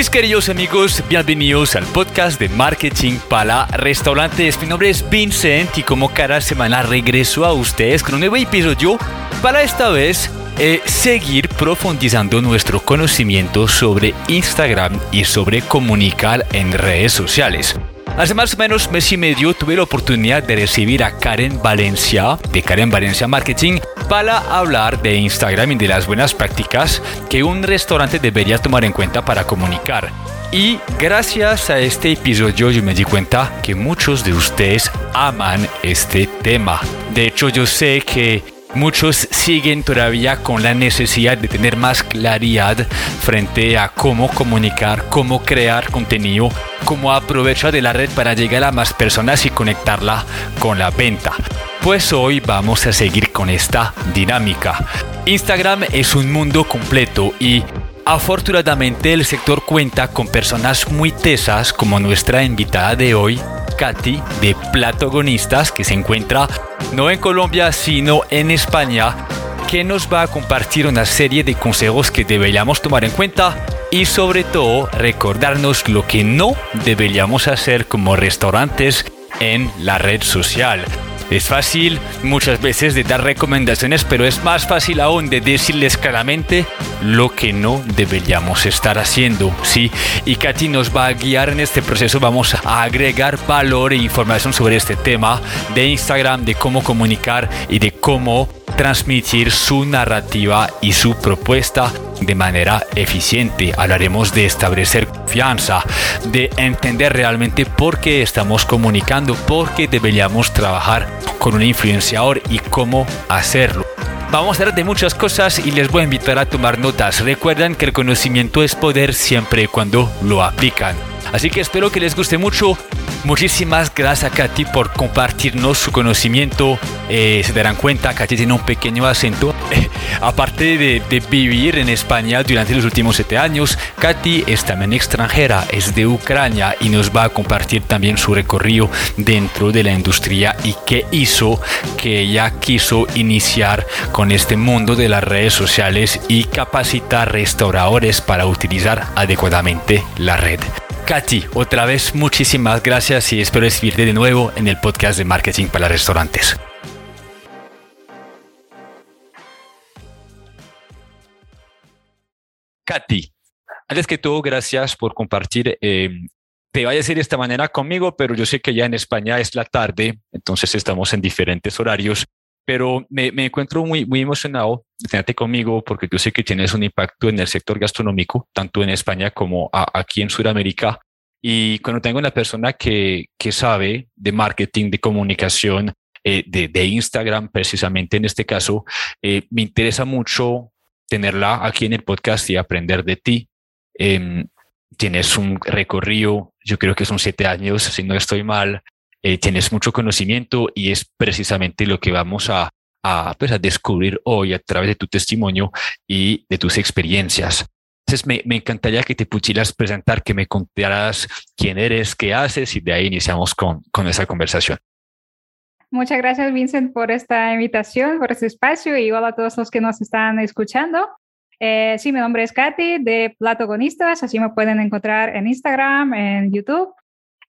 Mis queridos amigos, bienvenidos al podcast de Marketing para Restaurantes. Mi nombre es Vincent y como cada semana regreso a ustedes con un nuevo episodio para esta vez eh, seguir profundizando nuestro conocimiento sobre Instagram y sobre comunicar en redes sociales. Hace más o menos mes y medio tuve la oportunidad de recibir a Karen Valencia de Karen Valencia Marketing para hablar de Instagram y de las buenas prácticas que un restaurante debería tomar en cuenta para comunicar. Y gracias a este episodio yo me di cuenta que muchos de ustedes aman este tema. De hecho yo sé que Muchos siguen todavía con la necesidad de tener más claridad frente a cómo comunicar, cómo crear contenido, cómo aprovechar de la red para llegar a más personas y conectarla con la venta. Pues hoy vamos a seguir con esta dinámica. Instagram es un mundo completo y afortunadamente el sector cuenta con personas muy tesas como nuestra invitada de hoy, Katy de Platogonistas, que se encuentra no en Colombia, sino en España, que nos va a compartir una serie de consejos que deberíamos tomar en cuenta y sobre todo recordarnos lo que no deberíamos hacer como restaurantes en la red social. Es fácil muchas veces de dar recomendaciones, pero es más fácil aún de decirles claramente lo que no deberíamos estar haciendo. Sí, y Katy nos va a guiar en este proceso. Vamos a agregar valor e información sobre este tema de Instagram, de cómo comunicar y de cómo transmitir su narrativa y su propuesta de manera eficiente. Hablaremos de establecer confianza, de entender realmente por qué estamos comunicando, por qué deberíamos trabajar con un influenciador y cómo hacerlo. Vamos a hablar de muchas cosas y les voy a invitar a tomar notas. Recuerden que el conocimiento es poder siempre cuando lo aplican. Así que espero que les guste mucho. Muchísimas gracias Katy por compartirnos su conocimiento. Eh, se darán cuenta, Katy tiene un pequeño acento. Aparte de, de, vivir en España durante los últimos siete años, Katy es también extranjera, es de Ucrania y nos va a compartir también su recorrido dentro de la industria y qué hizo que ella quiso iniciar con este mundo de las redes sociales y capacitar restauradores para utilizar adecuadamente la red. Katy, otra vez muchísimas gracias y espero recibirte de nuevo en el podcast de Marketing para Restaurantes. Katy, antes que todo, gracias por compartir. Eh, te voy a decir de esta manera conmigo, pero yo sé que ya en España es la tarde, entonces estamos en diferentes horarios, pero me, me encuentro muy, muy emocionado de tenerte conmigo porque yo sé que tienes un impacto en el sector gastronómico, tanto en España como aquí en Sudamérica. Y cuando tengo una persona que, que sabe de marketing, de comunicación, eh, de, de, Instagram precisamente en este caso, eh, me interesa mucho tenerla aquí en el podcast y aprender de ti. Eh, tienes un recorrido, yo creo que son siete años, si no estoy mal, eh, tienes mucho conocimiento y es precisamente lo que vamos a, a, pues, a descubrir hoy a través de tu testimonio y de tus experiencias. Entonces me, me, encantaría que te pudieras presentar, que me contaras quién eres, qué haces y de ahí iniciamos con, con esa conversación. Muchas gracias, Vincent, por esta invitación, por este espacio y hola a todos los que nos están escuchando. Eh, sí, mi nombre es Katy de Platogonistas, así me pueden encontrar en Instagram, en YouTube.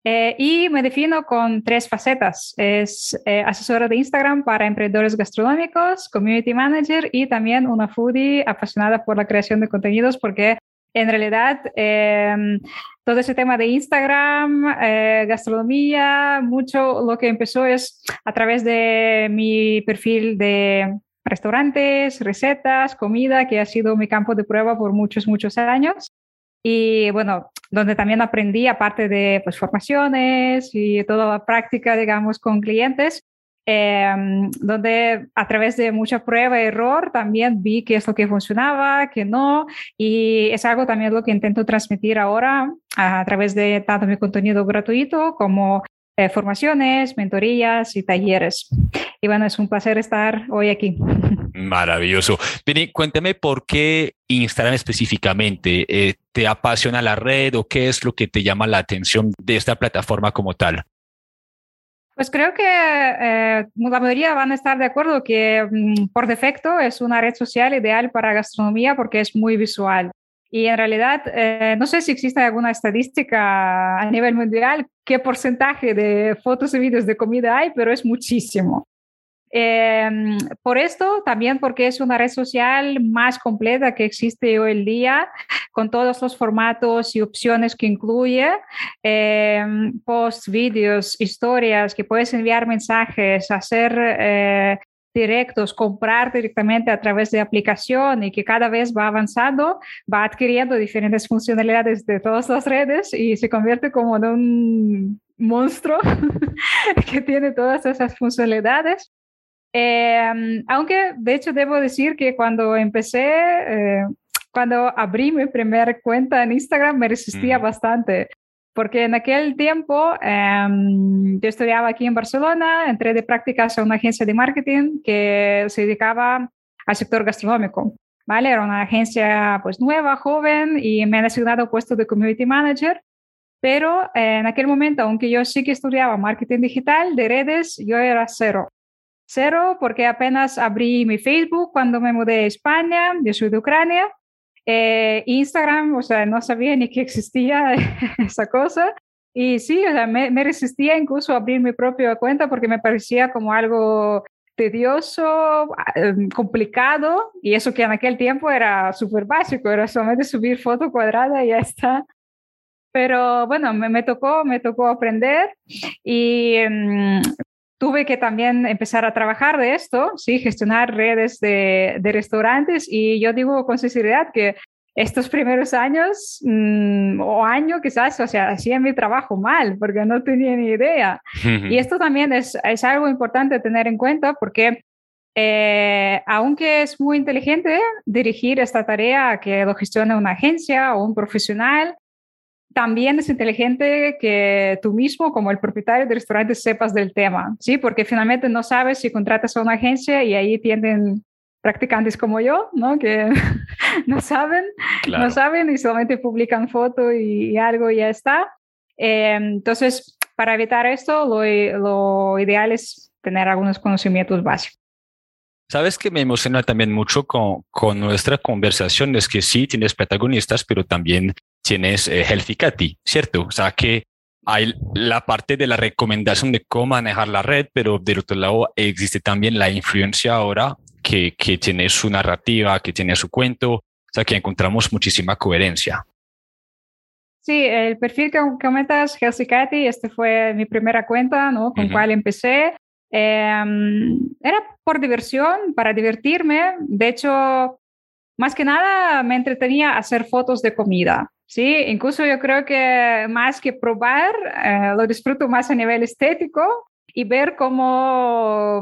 Eh, y me defino con tres facetas. Es eh, asesora de Instagram para emprendedores gastronómicos, community manager y también una foodie apasionada por la creación de contenidos porque en realidad em, todo ese tema de Instagram, eh, gastronomía, mucho lo que empezó es a través de mi perfil de restaurantes, recetas, comida, que ha sido mi campo de prueba por muchos, muchos años. Y bueno, donde también aprendí, aparte de pues, formaciones y toda la práctica, digamos, con clientes, eh, donde a través de mucha prueba y error también vi qué es lo que funcionaba, qué no, y es algo también lo que intento transmitir ahora a, través de tanto mi contenido gratuito como eh, formaciones, mentorías y talleres. Bueno, es un placer estar hoy aquí. Maravilloso. Vini, cuéntame por qué Instagram específicamente. Eh, ¿Te apasiona la red o qué es lo que te llama la atención de esta plataforma como tal? Pues creo que eh, la mayoría van a estar de acuerdo que mm, por defecto es una red social ideal para gastronomía porque es muy visual. Y en realidad, eh, no sé si existe alguna estadística a nivel mundial qué porcentaje de fotos y vídeos de comida hay, pero es muchísimo. Em, por esto, también porque es una red social más completa que existe hoy en día, con todos los formatos y opciones que incluye, eh, posts, vídeos, historias, que puedes enviar mensajes, hacer eh, directos, comprar directamente a través de aplicación y que cada vez va avanzando, va adquiriendo diferentes funcionalidades de todas las redes y se convierte como en un monstruo que tiene todas esas funcionalidades. Em, aunque de hecho debo decir que cuando empecé, eh, cuando abrí mi primera cuenta en Instagram me resistía bastante, porque en aquel tiempo em, yo estudiaba aquí en Barcelona, entré de prácticas a una agencia de marketing que se dedicaba al sector gastronómico. ¿Vale? Era una agencia pues nueva, joven y me han asignado puesto de community manager. Pero en aquel momento, aunque yo sí que estudiaba marketing digital de redes, yo era cero. Cero, porque apenas abrí mi Facebook cuando me mudé a España, yo soy de Ucrania. Eh, Instagram, o sea, no sabía ni que existía esa cosa. Y sí, o sea, me, resistía incluso a abrir mi propia cuenta porque me parecía como algo tedioso, em, complicado, y eso que en aquel tiempo era súper básico, era solamente subir foto cuadrada y ya está. Pero bueno, me, me tocó, me tocó aprender y em, tuve que también empezar a trabajar de esto, sí, gestionar redes de, restaurantes y yo digo con sinceridad que estos primeros años mm, o año quizás, o sea, hacía mi trabajo mal porque no tenía ni idea. y esto también es, es, algo importante tener en cuenta porque eh, aunque es muy inteligente dirigir esta tarea a que lo gestione una agencia o un profesional, también es inteligente que tú mismo, como el propietario del restaurante, sepas del tema, ¿sí? Porque finalmente no sabes si contratas a una agencia y ahí tienen practicantes como yo, ¿no? Que no saben, no saben y solamente publican foto y, algo y ya está. Eh, entonces, para evitar esto, lo, lo ideal es tener algunos conocimientos básicos. Sabes que me emociona también mucho con, con nuestra conversación, es que sí tienes protagonistas, pero también tienes eh, Healthy Cathy, ¿cierto? O sea que hay la parte de la recomendación de cómo manejar la red, pero del otro lado existe también la influencia ahora que, que tiene su narrativa, que tiene su cuento, o sea que encontramos muchísima coherencia. Sí, el perfil que comentas, Healthy Cathy, este fue mi primera cuenta, ¿no? Con cual empecé. Em, era por diversión, para divertirme. De hecho, más que nada me entretenía hacer fotos de comida. Sí, incluso yo creo que más que probar, eh, lo disfruto más a nivel estético y ver cómo,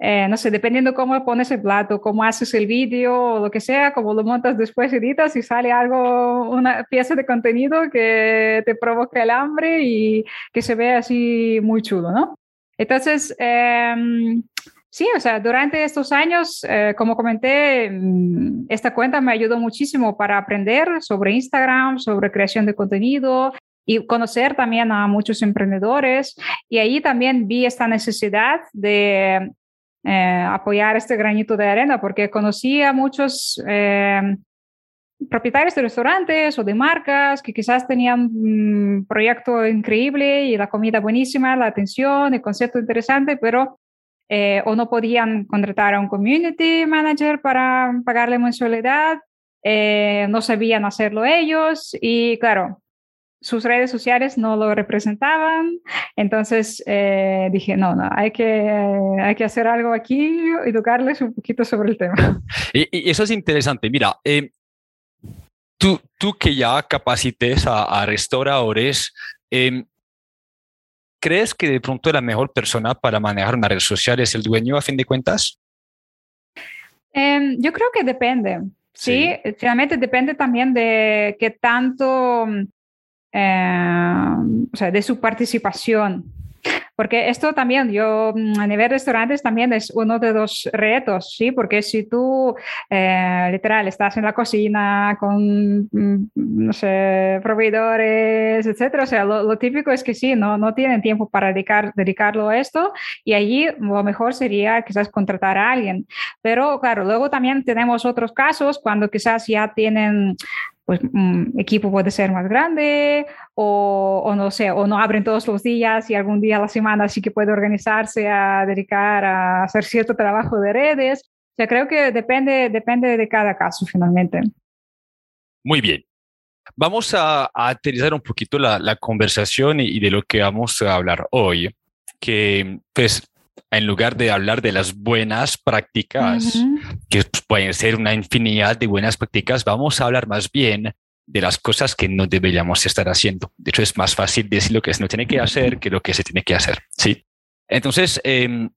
eh, no sé, dependiendo cómo pones el plato, cómo haces el vídeo o lo que sea, cómo lo montas después, editas y sale algo, una pieza de contenido que te provoca el hambre y que se ve así muy chulo, ¿no? Entonces, em, Sí, o sea, durante estos años, eh, como comenté, mm, esta cuenta me ayudó muchísimo para aprender sobre Instagram, sobre creación de contenido y conocer también a muchos emprendedores. Y ahí también vi esta necesidad de eh, apoyar este granito de arena porque conocí a muchos eh, propietarios de restaurantes o de marcas que quizás tenían un proyecto increíble y la comida buenísima, la atención, el concepto interesante, pero eh, o no podían contratar a un community manager para pagarle mensualidad, eh, no sabían hacerlo ellos y claro, sus redes sociales no lo representaban, entonces eh, dije, no, no, hay que, hay que hacer algo aquí, educarles un poquito sobre el tema. Y, eso es interesante, mira, tú, tú que ya capacites a, a restauradores, ¿Crees que de pronto la mejor persona para manejar una red social es el dueño a fin de cuentas? Em, yo creo que depende. Sí, finalmente depende también de qué tanto, em, o sea, de su participación. Porque esto también, yo mm, a nivel restaurantes también es uno de los retos, ¿sí? Porque si tú, eh, literal, estás en la cocina con, mm, no sé, proveedores, etcétera, o sea, lo, típico es que sí, no, no tienen tiempo para dedicar, dedicarlo a esto y allí lo mejor sería quizás contratar a alguien. Pero claro, luego también tenemos otros casos cuando quizás ya tienen pues un equipo puede ser más grande o, o, no sé, o no abren todos los días y algún día a la semana sí que puede organizarse a dedicar a hacer cierto trabajo de redes. O sea, creo que depende, depende de cada caso finalmente. Muy bien. Vamos a, a aterrizar un poquito la, la conversación y, y, de lo que vamos a hablar hoy, que pues en lugar de hablar de las buenas prácticas, que pueden ser una infinidad de buenas prácticas, vamos a hablar más bien de las cosas que no deberíamos estar haciendo. De hecho, es más fácil decir lo que no tiene que hacer que lo que se tiene que hacer. Sí. Entonces, eh,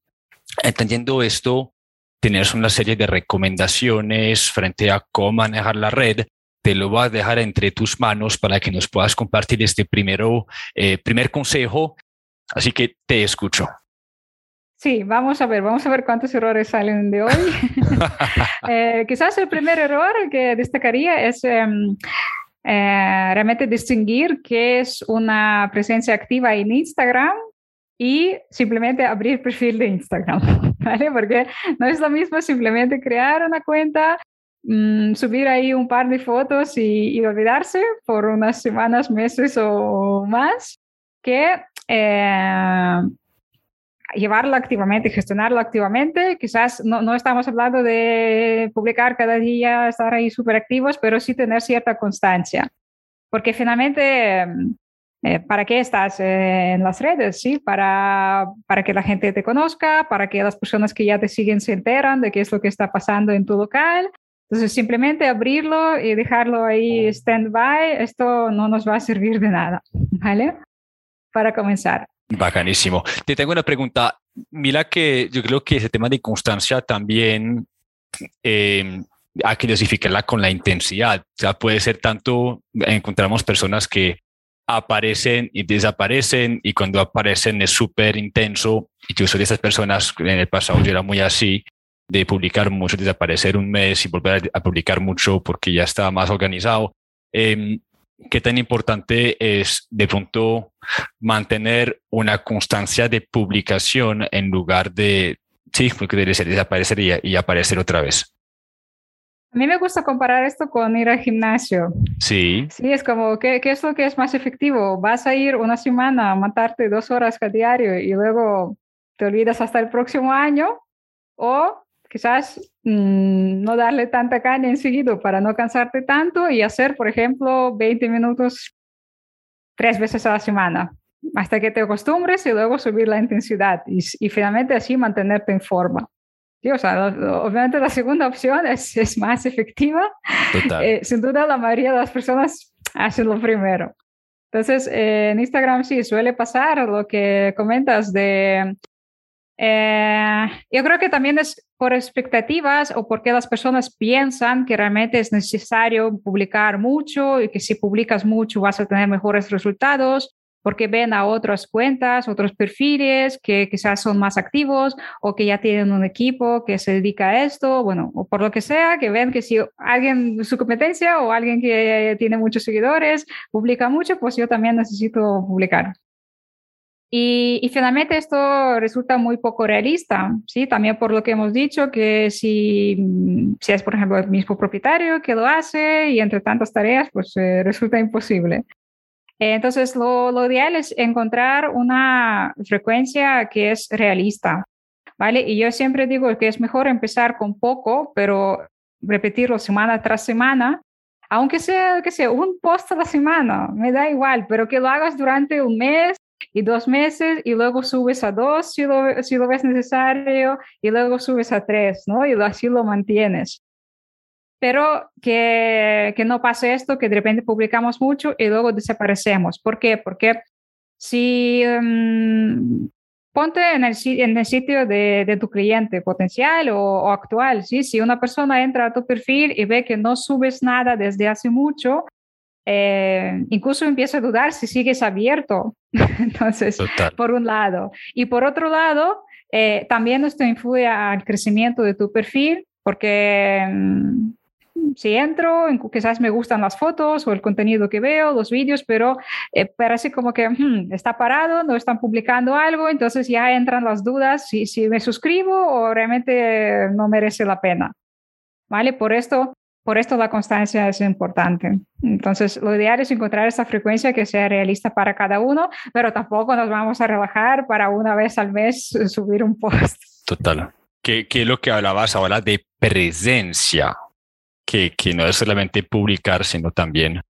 entendiendo esto, tener una serie de recomendaciones frente a cómo manejar la red. Te lo voy a dejar entre tus manos para que nos puedas compartir este primero, eh, primer consejo. Así que te escucho. Sí, vamos a ver, vamos a ver cuántos errores salen de hoy. eh, quizás el primer error que destacaría es eh, eh, realmente distinguir qué es una presencia activa en Instagram y simplemente abrir perfil de Instagram, ¿vale? Porque no es lo mismo simplemente crear una cuenta, mmm, subir ahí un par de fotos y, y, olvidarse por unas semanas, meses o más, que eh, llevarlo activamente, gestionarlo activamente. Quizás no, no, estamos hablando de publicar cada día, estar ahí súper activos, pero sí tener cierta constancia. Porque finalmente, eh, ¿para qué estás eh, en las redes? ¿sí? Para, para que la gente te conozca, para que las personas que ya te siguen se enteran de qué es lo que está pasando en tu local. Entonces, simplemente abrirlo y dejarlo ahí stand-by, esto no nos va a servir de nada, ¿vale? Para comenzar. Bacanísimo. Te tengo una pregunta. Mira que yo creo que ese tema de constancia también eh, hay que dosificarla con la intensidad. O sea, puede ser tanto, encontramos personas que aparecen y desaparecen y cuando aparecen es súper intenso. Y yo soy de esas personas, en el pasado yo era muy así, de publicar mucho, desaparecer un mes y volver a, publicar mucho porque ya estaba más organizado. Eh, qué tan importante es de pronto mantener una constancia de publicación en lugar de, sí, porque debe ser desaparecer y, y aparecer otra vez. A mí me gusta comparar esto con ir al gimnasio. Sí. Sí, es como, ¿qué, ¿qué, es lo que es más efectivo? ¿Vas a ir una semana a matarte dos horas a diario y luego te olvidas hasta el próximo año? ¿O quizás mmm, no darle tanta caña enseguida para no cansarte tanto y hacer, por ejemplo, 20 minutos tres veces a la semana hasta que te acostumbres y luego subir la intensidad y, y finalmente así mantenerte en forma. Sí, o sea, obviamente la segunda opción es, es más efectiva. Eh, sin duda la mayoría de las personas hacen lo primero. Entonces, eh, en Instagram sí suele pasar lo que comentas de eh, yo creo que también es por expectativas o porque las personas piensan que realmente es necesario publicar mucho y que si publicas mucho vas a tener mejores resultados, porque ven a otras cuentas, otros perfiles que quizás son más activos o que ya tienen un equipo que se dedica a esto, bueno, o por lo que sea, que ven que si alguien su competencia o alguien que tiene muchos seguidores publica mucho, pues yo también necesito publicar. Y, y, finalmente esto resulta muy poco realista, ¿sí? También por lo que hemos dicho, que si, si es, por ejemplo, el mismo propietario que lo hace y entre tantas tareas, pues eh, resulta imposible. Entonces, lo, lo, ideal es encontrar una frecuencia que es realista, ¿vale? Y yo siempre digo que es mejor empezar con poco, pero repetirlo semana tras semana, aunque sea, que sea un post a la semana, me da igual, pero que lo hagas durante un mes y dos meses y luego subes a dos si lo, si lo ves necesario y luego subes a tres, ¿no? Y así lo mantienes. Pero que, que no pase esto, que de repente publicamos mucho y luego desaparecemos. ¿Por qué? Porque si um, ponte en el, en el sitio de, de tu cliente potencial o, o, actual, ¿sí? Si una persona entra a tu perfil y ve que no subes nada desde hace mucho, eh, incluso empiezo a dudar si sigues abierto. Entonces, por un lado. Y por otro lado, eh, también esto influye al crecimiento de tu perfil, porque mm, si entro, quizás me gustan las fotos o el contenido que veo, los vídeos, pero eh, parece como que hmm, está parado, no están publicando algo, entonces ya entran las dudas si, si me suscribo o realmente no merece la pena. ¿Vale? Por esto, por esto la constancia es importante. Entonces, lo ideal es encontrar esa frecuencia que sea realista para cada uno, pero tampoco nos vamos a relajar para una vez al mes subir un post. Total. ¿Qué, qué es lo que hablabas ahora de presencia? que, que no es solamente publicar, sino también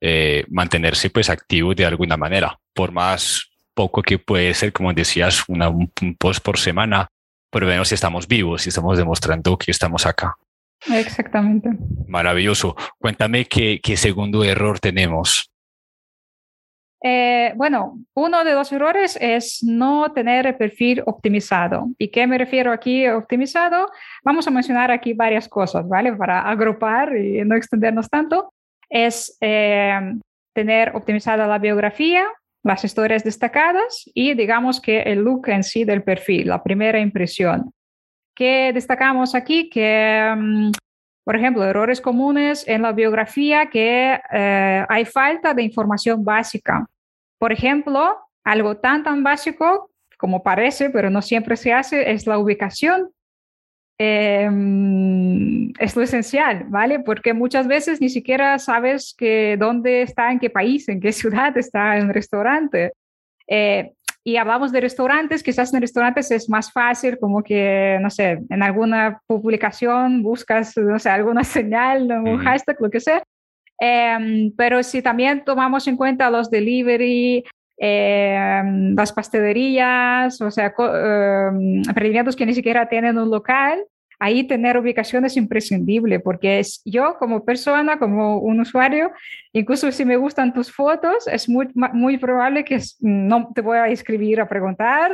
eh, mantenerse pues activo de alguna manera, por más poco que puede ser, como decías, un, post por semana, pero menos si estamos vivos y estamos demostrando que estamos acá. Exactamente. Maravilloso. Cuéntame qué, qué segundo error tenemos. Eh, bueno, uno de los errores es no tener el perfil optimizado. ¿Y qué me refiero aquí optimizado? Vamos a mencionar aquí varias cosas, ¿vale? Para agrupar y no extendernos tanto. Es eh, tener optimizada la biografía, las historias destacadas y digamos que el look en sí del perfil, la primera impresión. ¿Qué destacamos aquí? Que mm, por ejemplo, errores comunes en la biografía que eh, hay falta de información básica. Por ejemplo, algo tan tan básico como parece, pero no siempre se hace, es la ubicación. Em, es lo esencial, ¿vale? Porque muchas veces ni siquiera sabes que dónde está, en qué país, en qué ciudad está el restaurante. Eh, y hablamos de restaurantes, quizás en restaurantes es más fácil, como que, no sé, en alguna publicación buscas, no sé, alguna señal, un hashtag, lo que sea, Em, pero si también tomamos en cuenta los delivery, em, las pastelerías, o sea, em, emprendimientos que ni siquiera tienen un local, ahí tener ubicación es imprescindible porque es yo como persona, como un usuario, incluso si me gustan tus fotos, es muy, muy probable que no te voy a escribir a preguntar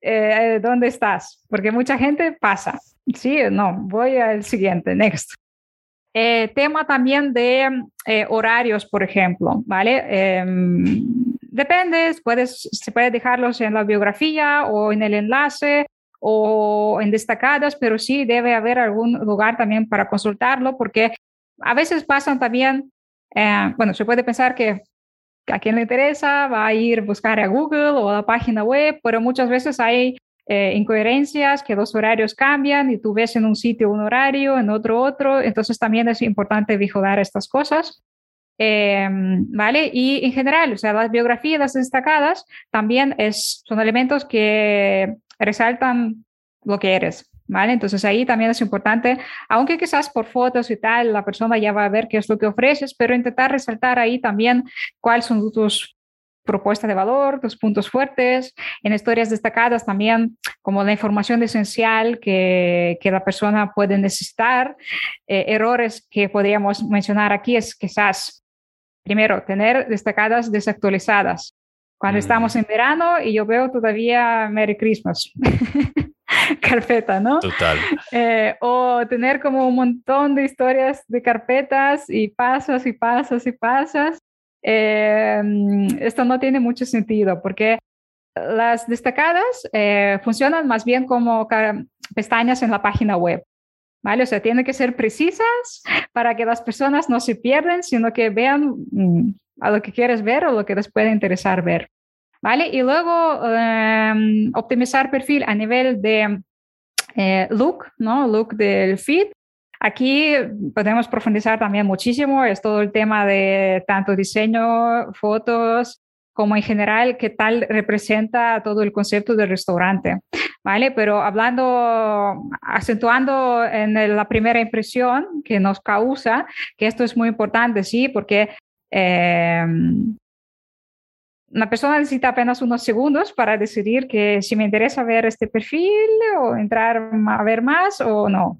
eh, dónde estás, porque mucha gente pasa. Sí, no, voy al siguiente, next. Eh, tema también de eh, horarios, por ejemplo, ¿vale? Em, depende, puedes, se puede dejarlos en la biografía o en el enlace o en destacadas, pero sí debe haber algún lugar también para consultarlo, porque a veces pasan también, eh, bueno, se puede pensar que a quien le interesa va a ir a buscar a Google o a la página web, pero muchas veces hay eh, incoherencias, que los horarios cambian y tú ves en un sitio un horario, en otro otro, entonces también es importante vigilar estas cosas. Em, ¿Vale? Y en general, o sea, las biografías destacadas también es, son elementos que resaltan lo que eres, ¿vale? Entonces ahí también es importante, aunque quizás por fotos y tal, la persona ya va a ver qué es lo que ofreces, pero intentar resaltar ahí también cuáles son tus propuesta de valor, los puntos fuertes, en historias destacadas también como la información esencial que, que la persona puede necesitar. Eh, errores que podríamos mencionar aquí es quizás, primero, tener destacadas desactualizadas. Cuando mm. estamos en verano y yo veo todavía Merry Christmas. carpeta, ¿no? Total. Eh, o tener como un montón de historias de carpetas y pasas y pasas y pasas eh, esto no tiene mucho sentido porque las destacadas eh, funcionan más bien como pestañas en la página web. ¿Vale? O sea, tienen que ser precisas para que las personas no se pierdan, sino que vean mm, a lo que quieres ver o lo que les puede interesar ver. ¿Vale? Y luego em, optimizar perfil a nivel de eh, look, ¿no? Look del feed. Aquí podemos profundizar también muchísimo, es todo el tema de tanto diseño, fotos, como en general qué tal representa todo el concepto del restaurante, ¿vale? Pero hablando, acentuando en la primera impresión que nos causa, que esto es muy importante, sí, porque eh, una persona necesita apenas unos segundos para decidir que si me interesa ver este perfil o entrar a ver más o no.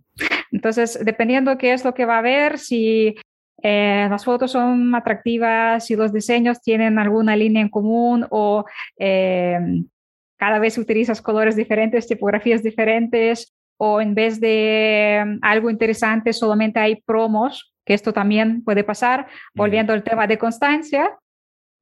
Entonces, dependiendo qué es lo que va a ver, si eh, las fotos son atractivas, si los diseños tienen alguna línea en común o eh, cada vez utilizas colores diferentes, tipografías diferentes o en vez de algo interesante solamente hay promos que esto también puede pasar, volviendo al tema de constancia.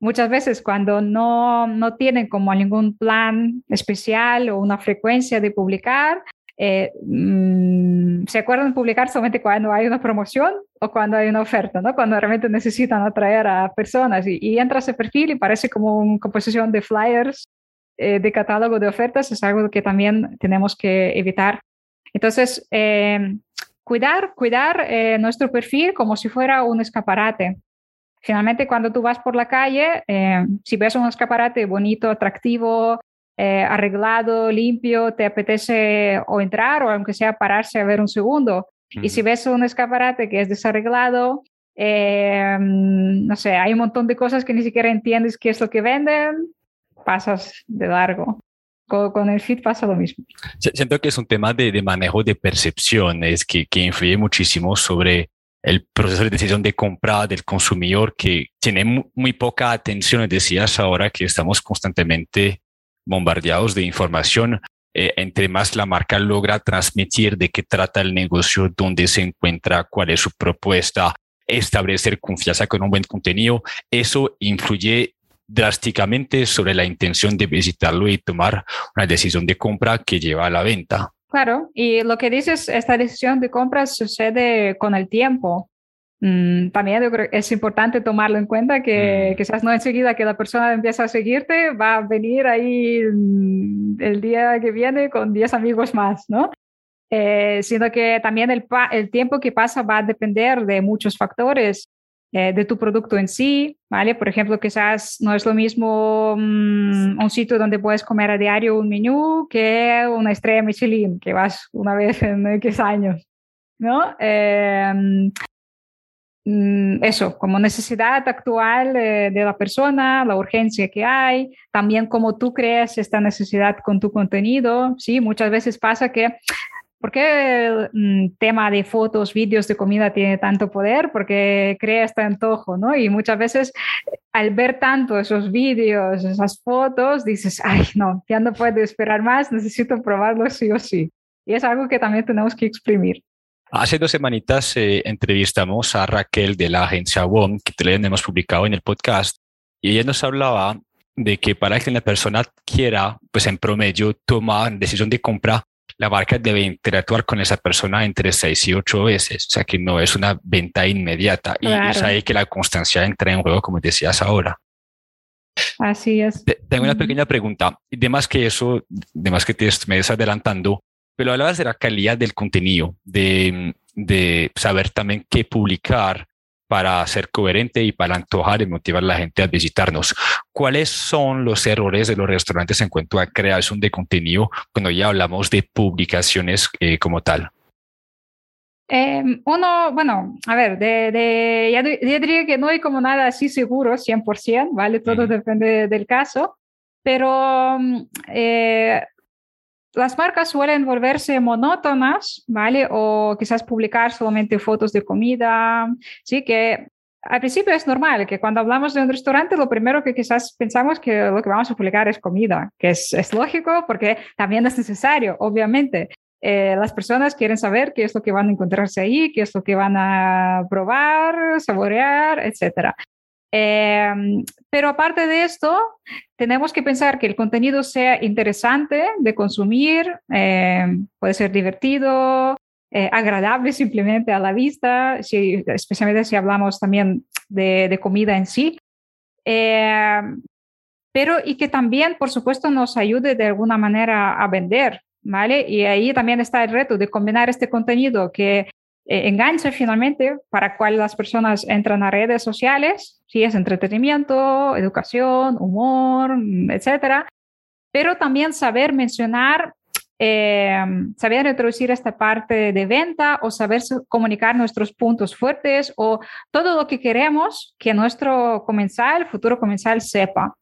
Muchas veces cuando no, no tienen como ningún plan especial o una frecuencia de publicar, eh, mm, se acuerdan publicar solamente cuando hay una promoción o cuando hay una oferta, ¿no? Cuando realmente necesitan atraer a personas y, y entra ese perfil y parece como una composición de flyers eh, de catálogo de ofertas, es algo que también tenemos que evitar. Entonces, eh, cuidar, cuidar nuestro perfil como si fuera un escaparate. Finalmente, cuando tú vas por la calle, si ves un escaparate bonito, atractivo, eh, arreglado, limpio, te apetece o entrar o aunque sea pararse a ver un segundo. Y si ves un escaparate que es desarreglado, eh, no sé, hay un montón de cosas que ni siquiera entiendes qué es lo que venden, pasas de largo. Con, el feed pasa lo mismo. Siento que es un tema de, de manejo de percepciones que, que influye muchísimo sobre el proceso de decisión de compra del consumidor que tiene muy poca atención. Decías ahora que estamos constantemente bombardeados de información. Eh, entre más la marca logra transmitir de qué trata el negocio, dónde se encuentra, cuál es su propuesta, establecer confianza con un buen contenido, eso influye drásticamente sobre la intención de visitarlo y tomar una decisión de compra que lleva a la venta. Claro, y lo que dices, esta decisión de compra sucede con el tiempo. Mm, también yo creo que es importante tomarlo en cuenta que mm. quizás no enseguida que la persona empieza a seguirte, va a venir ahí mm, el día que viene con 10 amigos más, ¿no? Eh, sino que también el, el, tiempo que pasa va a depender de muchos factores, eh, de tu producto en sí, ¿vale? Por ejemplo, quizás no es lo mismo un sitio donde puedes comer a diario un menú que una estrella Michelin, que vas una vez en X años, ¿no? Eh, Mm, eso, como necesidad actual de la persona, la urgencia que hay, también cómo tú crees esta necesidad con tu contenido. Sí, muchas veces pasa que, ¿por qué el mm, tema de fotos, vídeos de comida tiene tanto poder? Porque crea este antojo, ¿no? Y muchas veces al ver tanto esos vídeos, esas fotos, dices, ay, no, ya no puedo esperar más, necesito probarlo sí o sí. Y es algo que también tenemos que exprimir. Hace dos semanitas eh, entrevistamos a Raquel de la agencia WOM, que también hemos publicado en el podcast, y ella nos hablaba de que para que la persona quiera, pues en promedio, tomar decisión de compra, la marca debe interactuar con esa persona entre seis y ocho veces, o sea que no es una venta inmediata. Y es ahí que la constancia entra en juego, como decías ahora. Así es. Tengo una pequeña pregunta. Y de más que eso, de más que te me estás adelantando, pero hablabas de la calidad del contenido, de, de saber también qué publicar para ser coherente y para antojar y motivar a la gente a visitarnos. ¿Cuáles son los errores de los restaurantes en cuanto a creación de contenido cuando ya hablamos de publicaciones eh, como tal? Em, uno, bueno, a ver, de, de ya, diría que no hay como nada así seguro, 100%, ¿vale? Todo depende del caso, pero mm, eh, las marcas suelen volverse monótonas, ¿vale? O quizás publicar solamente fotos de comida, ¿sí? Que al principio es normal que cuando hablamos de un restaurante, lo primero que quizás pensamos que lo que vamos a publicar es comida, que es, lógico porque también es necesario, obviamente. Eh, las personas quieren saber qué es lo que van a encontrarse ahí, qué es lo que van a probar, saborear, etcétera. Em, pero aparte de esto, tenemos que pensar que el contenido sea interesante de consumir, em, puede ser divertido, eh, agradable simplemente a la vista, si, especialmente si hablamos también de, de comida en sí. Em, pero y que también, por supuesto, nos ayude de alguna manera a vender, ¿vale? Y ahí también está el reto de combinar este contenido que eh, enganche finalmente para cual las personas entran a redes sociales, si es entretenimiento, educación, humor, mm, etcétera, pero también saber mencionar, eh, saber introducir esta parte de venta o saber comunicar nuestros puntos fuertes o todo lo que queremos que nuestro comensal, futuro comensal sepa.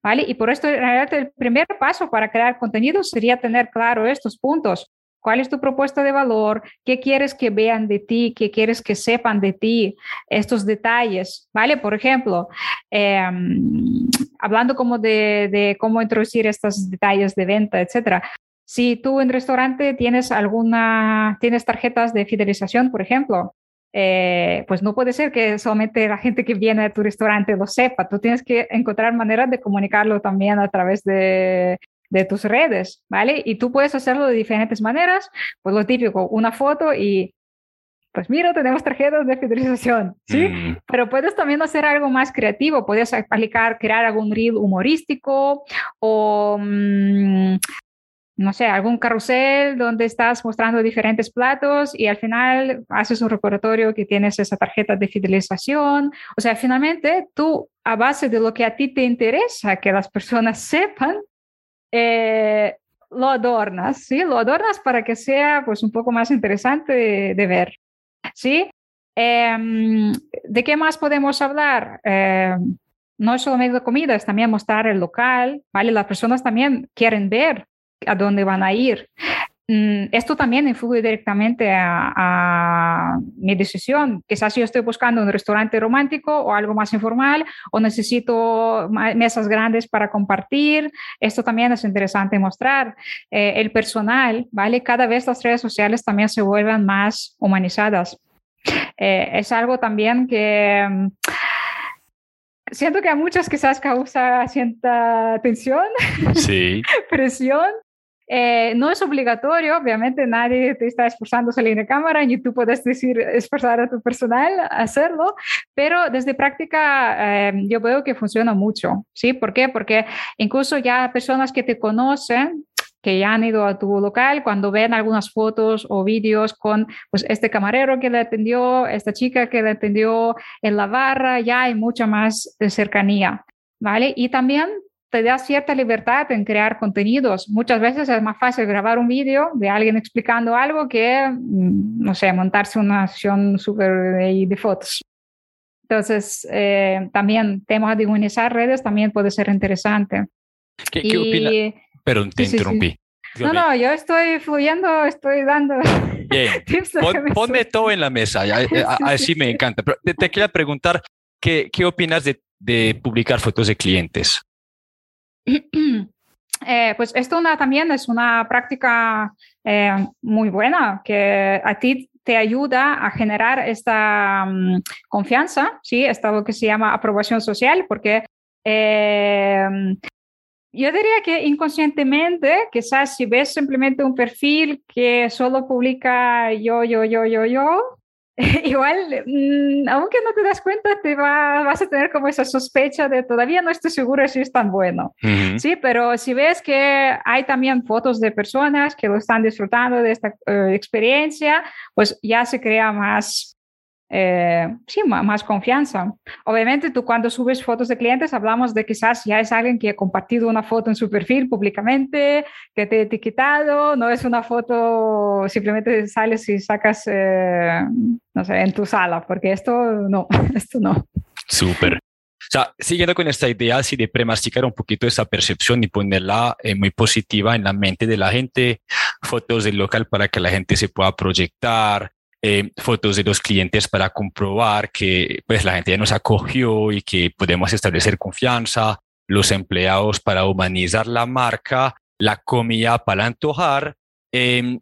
¿Vale? Y por esto, el primer paso para crear contenido sería tener claro estos puntos ¿Cuál es tu propuesta de valor? ¿Qué quieres que vean de ti? ¿Qué quieres que sepan de ti? Estos detalles, ¿vale? Por ejemplo, em, hablando como de, cómo introducir estos detalles de venta, etcétera. Si tú en restaurante tienes alguna, tienes tarjetas de fidelización, por ejemplo, eh, pues no puede ser que solamente la gente que viene a tu restaurante lo sepa, tú tienes que encontrar maneras de comunicarlo también a través de, de tus redes, ¿vale? Y tú puedes hacerlo de diferentes maneras, pues lo típico, una foto y pues mira, tenemos tarjetas de fidelización, ¿sí? Mm. Pero puedes también hacer algo más creativo, puedes aplicar, crear algún reel humorístico o mm, no sé, algún carrusel donde estás mostrando diferentes platos y al final haces un recordatorio que tienes esa tarjeta de fidelización. O sea, finalmente tú, a base de lo que a ti te interesa que las personas sepan, eh, lo adornas, ¿sí? Lo adornas para que sea pues un poco más interesante de, ver, ¿sí? Em, ¿De qué más podemos hablar? Em, no solamente comida, es también mostrar el local, ¿vale? Las personas también quieren ver a dónde van a ir. Mm, esto también influye directamente a, mi decisión. Quizás yo estoy buscando un restaurante romántico o algo más informal o necesito mesas grandes para compartir. Esto también es interesante mostrar. Eh, el personal, ¿vale? Cada vez las redes sociales también se vuelven más humanizadas. Eh, es algo también que mm, siento que a muchas quizás causa cierta tensión, sí. presión, eh, no es obligatorio, obviamente nadie te está esforzando a salir de cámara y tú puedes decir esforzar a tu personal a hacerlo, pero desde práctica eh, yo veo que funciona mucho, ¿sí? ¿Por qué? Porque incluso ya personas que te conocen, que ya han ido a tu local, cuando ven algunas fotos o vídeos con pues, este camarero que le atendió, esta chica que le atendió en la barra, ya hay mucha más cercanía, ¿vale? Y también te da cierta libertad en crear contenidos. Muchas veces es más fácil grabar un vídeo de alguien explicando algo que, mm, no sé, montarse una sesión súper de, fotos. Entonces, eh, también temas de humanizar redes también puede ser interesante. ¿Qué, qué opina? Perdón, te interrumpí. No, no, yo estoy fluyendo, estoy dando Bien. ponme todo en la mesa, así me encanta. Pero te, quería preguntar, ¿qué, qué opinas de, de publicar fotos de clientes? Eh, pues esto también es una práctica eh, muy buena que a ti te ayuda a generar esta mm, confianza, ¿sí? Esto lo que se llama aprobación social, porque eh, yo diría que inconscientemente, quizás si ves simplemente un perfil que solo publica yo, yo, yo, yo, yo, igual, mm, aunque no te das cuenta, te va, vas a tener como esa sospecha de todavía no estoy segura si es tan bueno. Sí, pero si ves que hay también fotos de personas que lo están disfrutando de esta eh, experiencia, pues ya se crea más eh, sí, más confianza. Obviamente, tú cuando subes fotos de clientes, hablamos de quizás ya es alguien que ha compartido una foto en su perfil públicamente, que te ha etiquetado, no es una foto, simplemente sales y sacas, eh, no sé, en tu sala, porque esto no, esto no. Súper. O sea, siguiendo con esta idea así de premasticar un poquito esa percepción y ponerla eh, muy positiva en la mente de la gente, fotos del local para que la gente se pueda proyectar, eh, fotos de los clientes para comprobar que pues, la gente ya nos acogió y que podemos establecer confianza, los empleados para humanizar la marca, la comida para antojar, eh,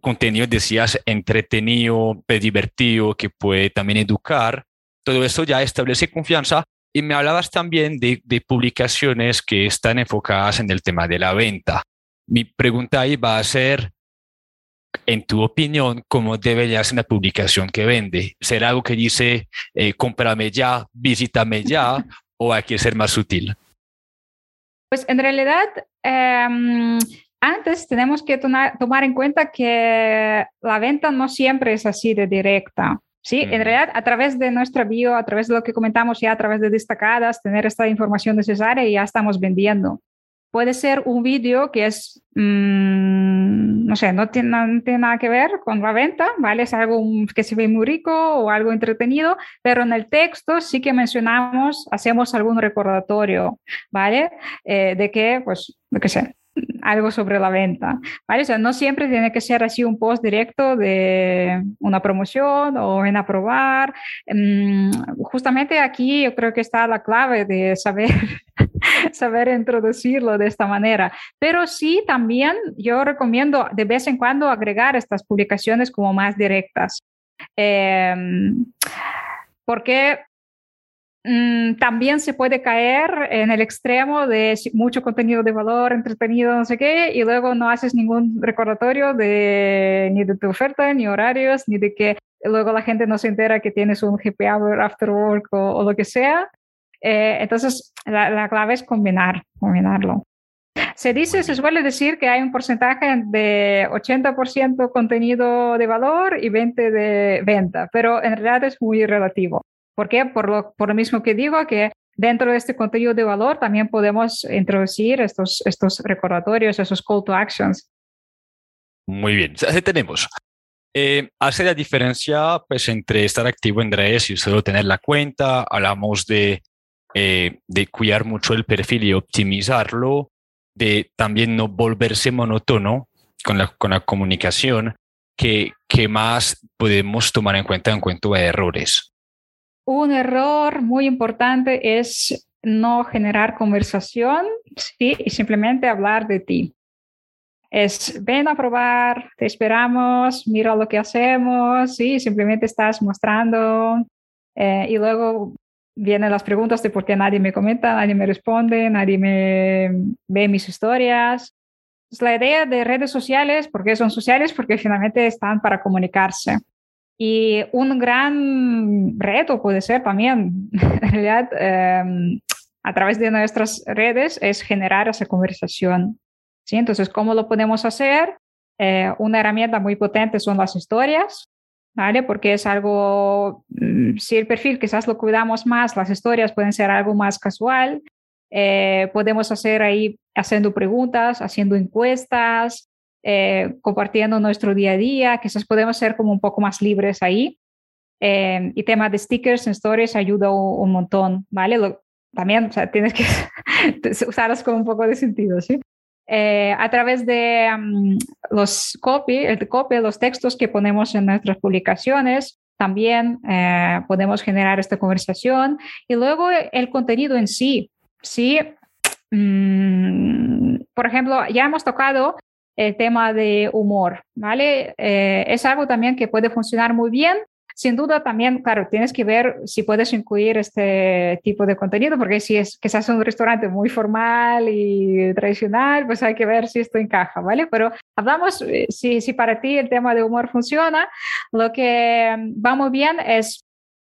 contenido, decías, entretenido, pues, divertido, que puede también educar. Todo eso ya establece confianza. Y me hablabas también de, de publicaciones que están enfocadas en el tema de la venta. Mi pregunta ahí va a ser, en tu opinión, cómo debería ser una publicación que vende? ¿Será algo que dice, eh, cómprame ya, visítame ya, o hay que ser más sutil? Pues en realidad, em, antes tenemos que tomar en cuenta que la venta no siempre es así de directa. Sí, en realidad a través de nuestra bio, a través de lo que comentamos ya, a través de destacadas, tener esta información necesaria y ya estamos vendiendo. Puede ser un vídeo que es, mm, no sé, no tiene, nada que ver con la venta, ¿vale? Es algo que se ve muy rico o algo entretenido, pero en el texto sí que mencionamos, hacemos algún recordatorio, ¿vale? Eh, de que, pues, lo que sé, algo sobre la venta, ¿vale? O sea, no siempre tiene que ser así un post directo de una promoción o en aprobar. Mm, justamente aquí yo creo que está la clave de saber saber introducirlo de esta manera. Pero sí, también yo recomiendo de vez en cuando agregar estas publicaciones como más directas. Em, porque mm, también se puede caer en el extremo de mucho contenido de valor, entretenido, no sé qué, y luego no haces ningún recordatorio de ni de tu oferta, ni horarios, ni de que luego la gente no se entera que tienes un happy hour after work o, lo que sea. Eh, entonces, la, la, clave es combinar, combinarlo. Se dice, se suele decir que hay un porcentaje de 80% contenido de valor y 20% de venta, pero en realidad es muy relativo. ¿Por qué? Por lo, por lo mismo que digo, que dentro de este contenido de valor también podemos introducir estos, estos recordatorios, esos call to actions. Muy bien, así tenemos. Eh, hace la diferencia pues, entre estar activo en redes y solo tener la cuenta. Hablamos de, eh, de cuidar mucho el perfil y optimizarlo de también no volverse monótono con la, con la comunicación, que, que más podemos tomar en cuenta en cuanto a errores? Un error muy importante es no generar conversación ¿sí? y simplemente hablar de ti. Es ven a probar, te esperamos, mira lo que hacemos, ¿sí? simplemente estás mostrando eh, y luego vienen las preguntas de por qué nadie me comenta, nadie me responde, nadie me ve mis historias. Es la idea de redes sociales, ¿por qué son sociales? Porque finalmente están para comunicarse. Y un gran reto puede ser también, en realidad, em, a través de nuestras redes, es generar esa conversación. ¿sí? Entonces, ¿cómo lo podemos hacer? Eh, una herramienta muy potente son las historias. ¿Vale? Porque es algo, mm, si el perfil quizás lo cuidamos más, las historias pueden ser algo más casual, eh, podemos hacer ahí haciendo preguntas, haciendo encuestas, eh, compartiendo nuestro día a día, quizás podemos ser como un poco más libres ahí. Eh, y tema de stickers en stories ayuda un, montón, ¿vale? también o sea, tienes que usarlas con un poco de sentido, ¿sí? Eh, a través de los copy, el copy, los textos que ponemos en nuestras publicaciones, también eh, podemos generar esta conversación. Y luego el contenido en sí. Sí, mm, por ejemplo, ya hemos tocado el tema de humor, ¿vale? Eh, es algo también que puede funcionar muy bien sin duda también, claro, tienes que ver si puedes incluir este tipo de contenido, porque si es seas un restaurante muy formal y tradicional, pues hay que ver si esto encaja, ¿vale? Pero hablamos, eh, si, si para ti el tema de humor funciona, lo que va muy bien es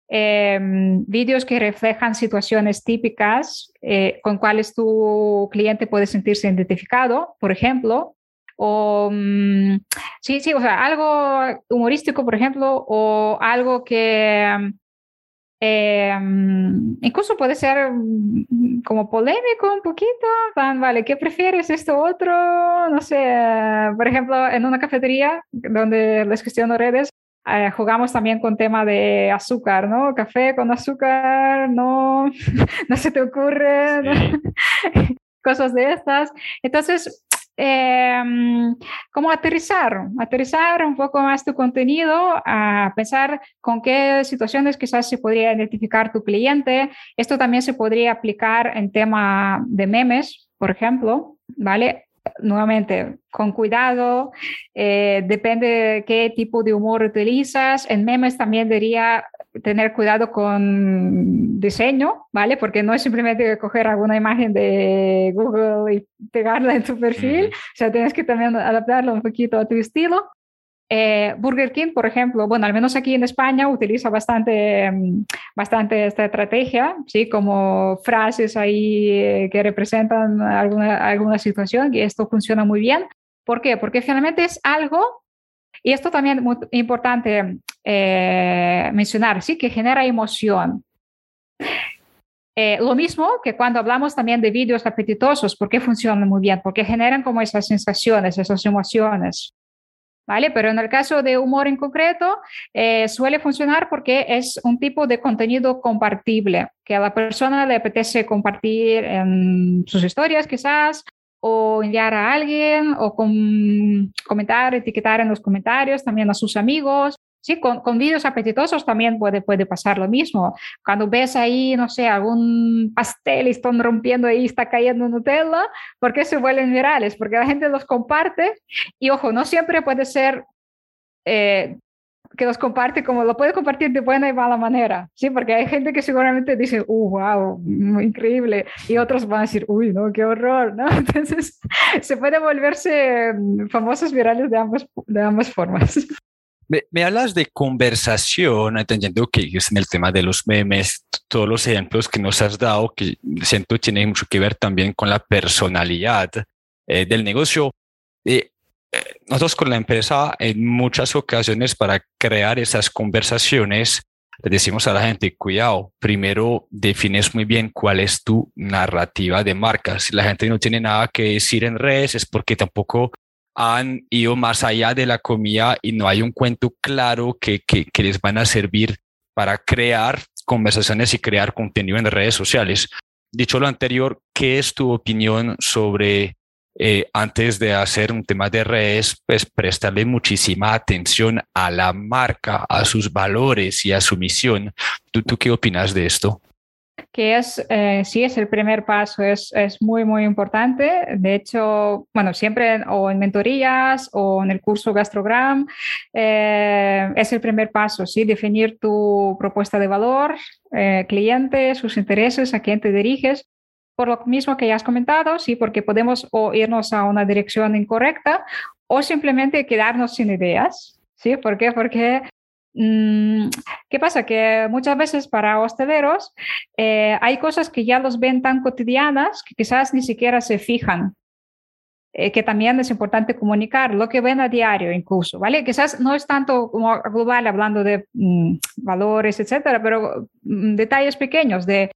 em, vídeos que reflejan situaciones típicas eh, con cuales tu cliente puede sentirse identificado, por ejemplo, o mm, sí, sí, o sea, algo humorístico, por ejemplo, o algo que eh, incluso puede ser mm, como polémico un poquito, vale, ¿qué prefieres esto otro? No sé, por ejemplo, en una cafetería donde les gestiono redes, eh, jugamos también con tema de azúcar, ¿no? Café con azúcar, no, no se te ocurre, cosas de estas. Entonces, eh, cómo aterrizar, aterrizar un poco más tu contenido, a pensar con qué situaciones quizás se podría identificar tu cliente. Esto también se podría aplicar en tema de memes, por ejemplo, ¿vale? Nuevamente, con cuidado, eh, depende de qué tipo de humor utilizas. En memes también diría tener cuidado con diseño, ¿vale? Porque no es simplemente coger alguna imagen de Google y pegarla en tu perfil, o sea, tienes que también adaptarlo un poquito a tu estilo. Eh, Burger King, por ejemplo, bueno, al menos aquí en España utiliza bastante, mm, bastante esta estrategia, ¿sí? Como frases ahí eh, que representan alguna, alguna situación y esto funciona muy bien. ¿Por qué? Porque finalmente es algo y esto también es muy importante eh, mencionar, sí, que genera emoción. Eh, lo mismo que cuando hablamos también de vídeos apetitosos, ¿por qué funcionan muy bien? Porque generan como esas sensaciones, esas emociones. ¿Vale? Pero en el caso de humor en concreto, eh, suele funcionar porque es un tipo de contenido compartible, que a la persona le apetece compartir en sus historias quizás, o enviar a alguien o con, comentar, etiquetar en los comentarios también a sus amigos. Con, con vídeos apetitosos también puede, puede pasar lo mismo. Cuando ves ahí, no sé, algún pastel y están rompiendo ahí, está cayendo Nutella, ¿por qué se vuelven virales? Porque la gente los comparte y ojo, no siempre puede ser eh, que los comparte como lo puede compartir de buena y mala manera, ¿sí? Porque hay gente que seguramente dice, uh, wow, increíble, y otros van a decir, uy, no, qué horror, ¿no? Entonces, se puede volverse mm, famosos virales de ambas, de ambas formas. Me, hablas de conversación, entendiendo que es en el tema de los memes, todos los ejemplos que nos has dado, que siento tienen mucho que ver también con la personalidad eh, del negocio. Eh, nosotros con la empresa, en muchas ocasiones, para crear esas conversaciones, le decimos a la gente, cuidado, primero defines muy bien cuál es tu narrativa de marca. Si la gente no tiene nada que decir en redes, es porque tampoco han ido más allá de la comida y no hay un cuento claro que, que, les van a servir para crear conversaciones y crear contenido en redes sociales. Dicho lo anterior, ¿qué es tu opinión sobre eh, antes de hacer un tema de redes, pues prestarle muchísima atención a la marca, a sus valores y a su misión? ¿Tú, tú qué opinas de esto? Que es, eh, sí, es el primer paso, es, es, muy, muy importante. De hecho, bueno, siempre o en mentorías o en el curso Gastrogram, eh, es el primer paso, sí, definir tu propuesta de valor, eh, cliente, sus intereses, a quién te diriges. Por lo mismo que ya has comentado, sí, porque podemos o irnos a una dirección incorrecta o simplemente quedarnos sin ideas. ¿Sí? ¿Por qué? Porque ¿Qué pasa? Que muchas veces para hosteleros eh, hay cosas que ya los ven tan cotidianas que quizás ni siquiera se fijan. Eh, que también es importante comunicar lo que ven a diario incluso, ¿vale? Quizás no es tanto como global hablando de mm, valores, etcétera, pero mm, detalles pequeños de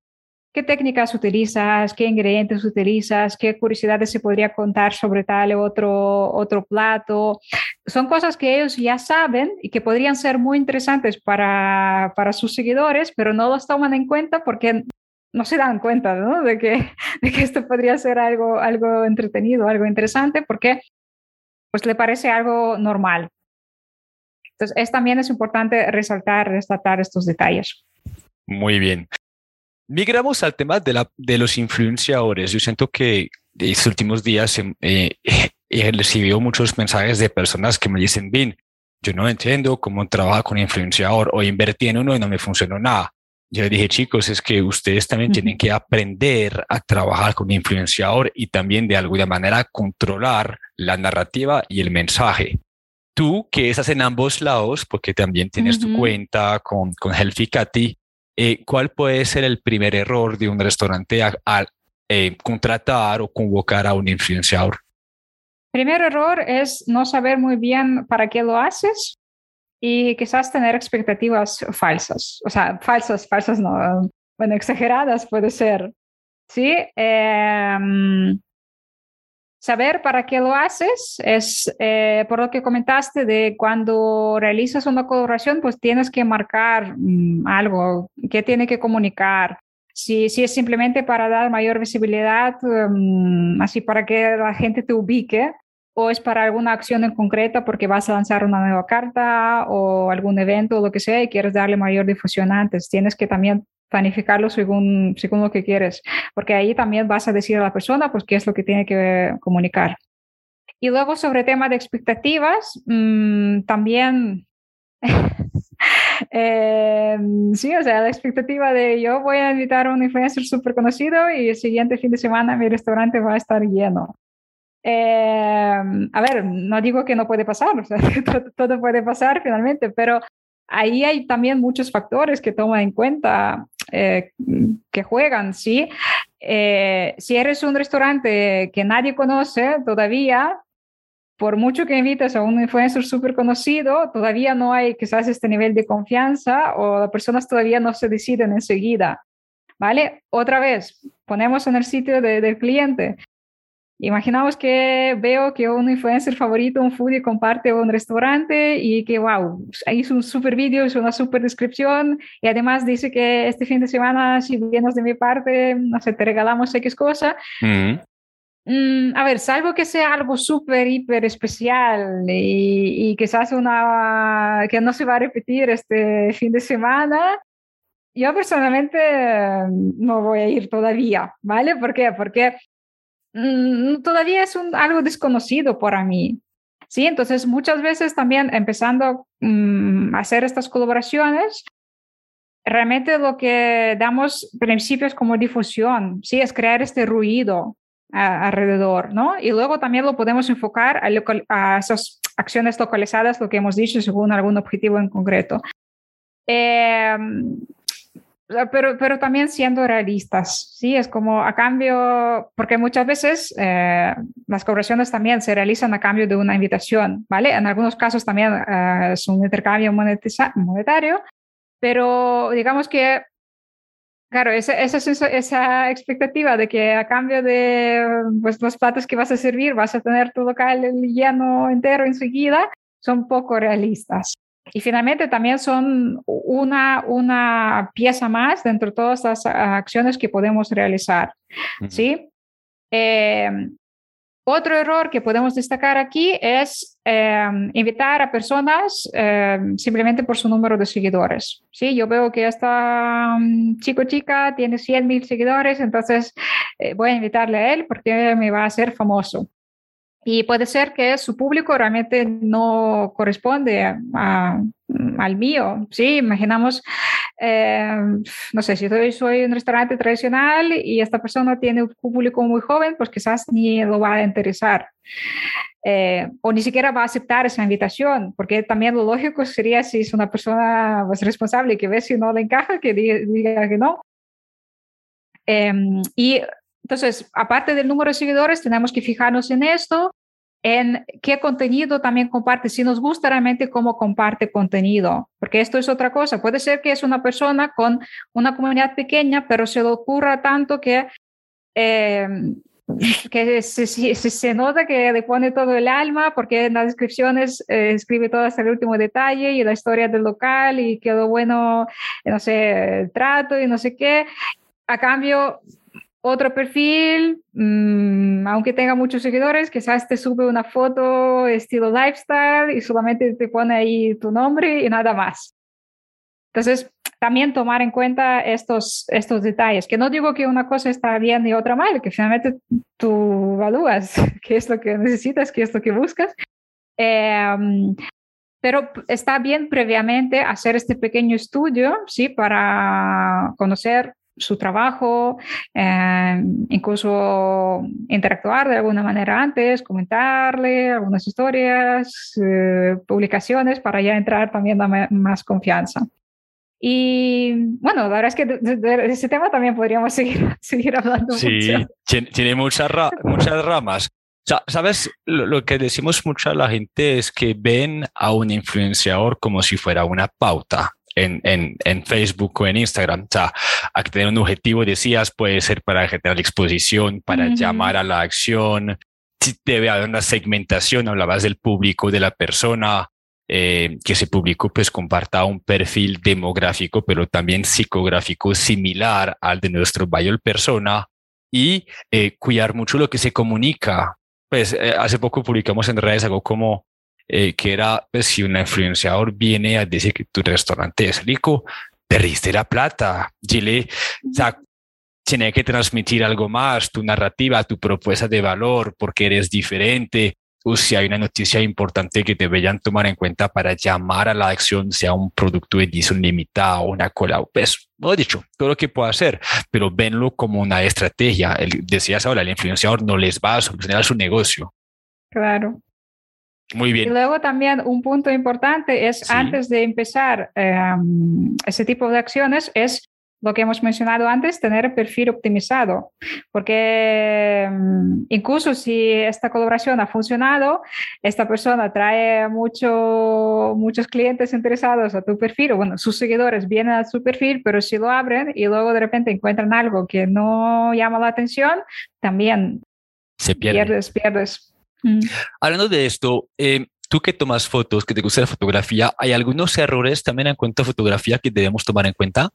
qué técnicas utilizas, qué ingredientes utilizas, qué curiosidades se podría contar sobre tal otro, otro plato. Son cosas que ellos ya saben y que podrían ser muy interesantes para, para sus seguidores, pero no los toman en cuenta porque no se dan cuenta ¿no? De, que, de que esto podría ser algo, algo entretenido, algo interesante, porque pues le parece algo normal. Entonces, es, también es importante resaltar, resaltar estos detalles. Muy bien. Migramos al tema de, la, de los influenciadores. Yo siento que estos últimos días eh, he recibido muchos mensajes de personas que me dicen, bien, yo no entiendo cómo trabaja con influenciador o invertí en uno y no me funcionó nada. Yo dije, chicos, es que ustedes también tienen que aprender a trabajar con influenciador y también de alguna manera controlar la narrativa y el mensaje. Tú que estás en ambos lados, porque también tienes tu cuenta con, con Healthy Cathy, eh, ¿cuál puede ser el primer error de un restaurante al eh, contratar o convocar a un influenciador? Primer error es no saber muy bien para qué lo haces y quizás tener expectativas falsas. O sea, falsas, falsas no, bueno, exageradas puede ser. Sí. Em, Saber para qué lo haces es, eh, por lo que comentaste, de cuando realizas una colaboración, pues tienes que marcar mm, algo, que tiene que comunicar. Si, si es simplemente para dar mayor visibilidad, mm, así para que la gente te ubique, o es para alguna acción en concreta porque vas a lanzar una nueva carta o algún evento o lo que sea y quieres darle mayor difusión antes. Tienes que también planificarlo según, según lo que quieres, porque ahí también vas a decir a la persona pues qué es lo que tiene que comunicar. Y luego sobre tema de expectativas, mm, también, eh, sí, o sea, la expectativa de yo voy a invitar a un influencer súper conocido y el siguiente fin de semana mi restaurante va a estar lleno. Eh, a ver, no digo que no puede pasar, o sea, todo, todo, puede pasar finalmente, pero ahí hay también muchos factores que toman en cuenta, eh, que juegan, ¿sí? Eh, si eres un restaurante que nadie conoce todavía, por mucho que invites a un influencer súper conocido, todavía no hay quizás este nivel de confianza o las personas todavía no se deciden enseguida. ¿Vale? Otra vez, ponemos en el sitio del cliente. Imaginamos que veo que un influencer favorito, un foodie, comparte un restaurante y que, wow, hizo un super vídeo, hizo una super descripción y además dice que este fin de semana, si vienes de mi parte, no sé, te regalamos X cosa. Mm, a ver, salvo que sea algo súper, hiper especial y, y quizás una que no se va a repetir este fin de semana, yo personalmente no voy a ir todavía, ¿vale? ¿Por qué? Porque Mm, todavía es algo desconocido para mí. Sí, entonces muchas veces también empezando mm, a hacer estas colaboraciones, realmente lo que damos principios como difusión, sí, es crear este ruido alrededor, ¿no? Y luego también lo podemos enfocar a, esas acciones localizadas, lo que hemos dicho, según algún objetivo en concreto. Eh, pero, pero también siendo realistas, ¿sí? Es como a cambio, porque muchas veces eh, las colaboraciones también se realizan a cambio de una invitación, ¿vale? En algunos casos también eh, es un intercambio monetario, pero digamos que, claro, esa, esa, esa, expectativa de que a cambio de pues, los platos que vas a servir vas a tener tu local lleno entero enseguida, son poco realistas. Y finalmente también son una, una pieza más dentro de todas las acciones que podemos realizar. ¿sí? Em, otro error que podemos destacar aquí es em, invitar a personas em, simplemente por su número de seguidores. ¿sí? Yo veo que esta um, chico chica tiene 100 mil seguidores, entonces eh, voy a invitarle a él porque me va a hacer famoso. Y puede ser que su público realmente no corresponde al mío. Sí, imaginamos, eh, no sé, si soy, soy, un restaurante tradicional y esta persona tiene un público muy joven, pues quizás ni lo va a interesar. Eh, o ni siquiera va a aceptar esa invitación, porque también lo lógico sería si es una persona pues, responsable que ve si no le encaja, que diga, que no. Em, y entonces, aparte del número de seguidores, tenemos que fijarnos en esto, en qué contenido también comparte, si nos gusta realmente cómo comparte contenido, porque esto es otra cosa. Puede ser que es una persona con una comunidad pequeña, pero se le ocurra tanto que... Eh, que se, se, nota que le pone todo el alma porque en las descripciones eh, escribe todo hasta el último detalle y la historia del local y quedó bueno, no sé, el trato y no sé qué. A cambio, otro perfil, mm, aunque tenga muchos seguidores, quizás te sube una foto estilo lifestyle y solamente te pone ahí tu nombre y nada más. Entonces, también tomar en cuenta estos, estos detalles, que no digo que una cosa está bien y otra mal, que finalmente tú evalúas qué es lo que necesitas, qué es lo que buscas. Em, pero está bien previamente hacer este pequeño estudio, ¿sí? Para conocer su trabajo, eh, incluso interactuar de alguna manera antes, comentarle algunas historias, eh, publicaciones para ya entrar también a más confianza. Y bueno, la verdad es que de, ese tema también podríamos seguir, seguir hablando. Sí, tiene muchas, muchas ramas. Sabes, lo, lo, que decimos mucho a la gente es que ven a un influenciador como si fuera una pauta en, en, en, Facebook o en Instagram. O sea, hay que tener un objetivo, decías, puede ser para generar exposición, para llamar a la acción. Si debe haber una segmentación, hablabas del público, de la persona, eh, que ese público pues comparta un perfil demográfico, pero también psicográfico similar al de nuestro buyer persona y eh, cuidar mucho lo que se comunica. Pues eh, hace poco publicamos en redes algo como eh, que era, pues, si un influenciador viene a decir que tu restaurante es rico, perdiste la plata. Chile, o sea, tiene que transmitir algo más, tu narrativa, tu propuesta de valor, porque eres diferente, o si hay una noticia importante que deberían tomar en cuenta para llamar a la acción, sea un producto de edición limitada una cola, pues, lo dicho, todo lo que pueda hacer, pero venlo como una estrategia. El, decías ahora, el influenciador no les va a solucionar su negocio. Claro. Muy bien. Y luego también un punto importante es antes de empezar em, ese tipo de acciones es lo que hemos mencionado antes, tener el perfil optimizado, porque em, incluso si esta colaboración ha funcionado, esta persona trae mucho, muchos clientes interesados a tu perfil, o bueno, sus seguidores vienen a su perfil, pero si lo abren y luego de repente encuentran algo que no llama la atención, también Se pierde. pierdes, pierdes. Mm. Hablando de esto, eh, tú que tomas fotos, que te gusta la fotografía, ¿hay algunos errores también en cuanto a fotografía que debemos tomar en cuenta?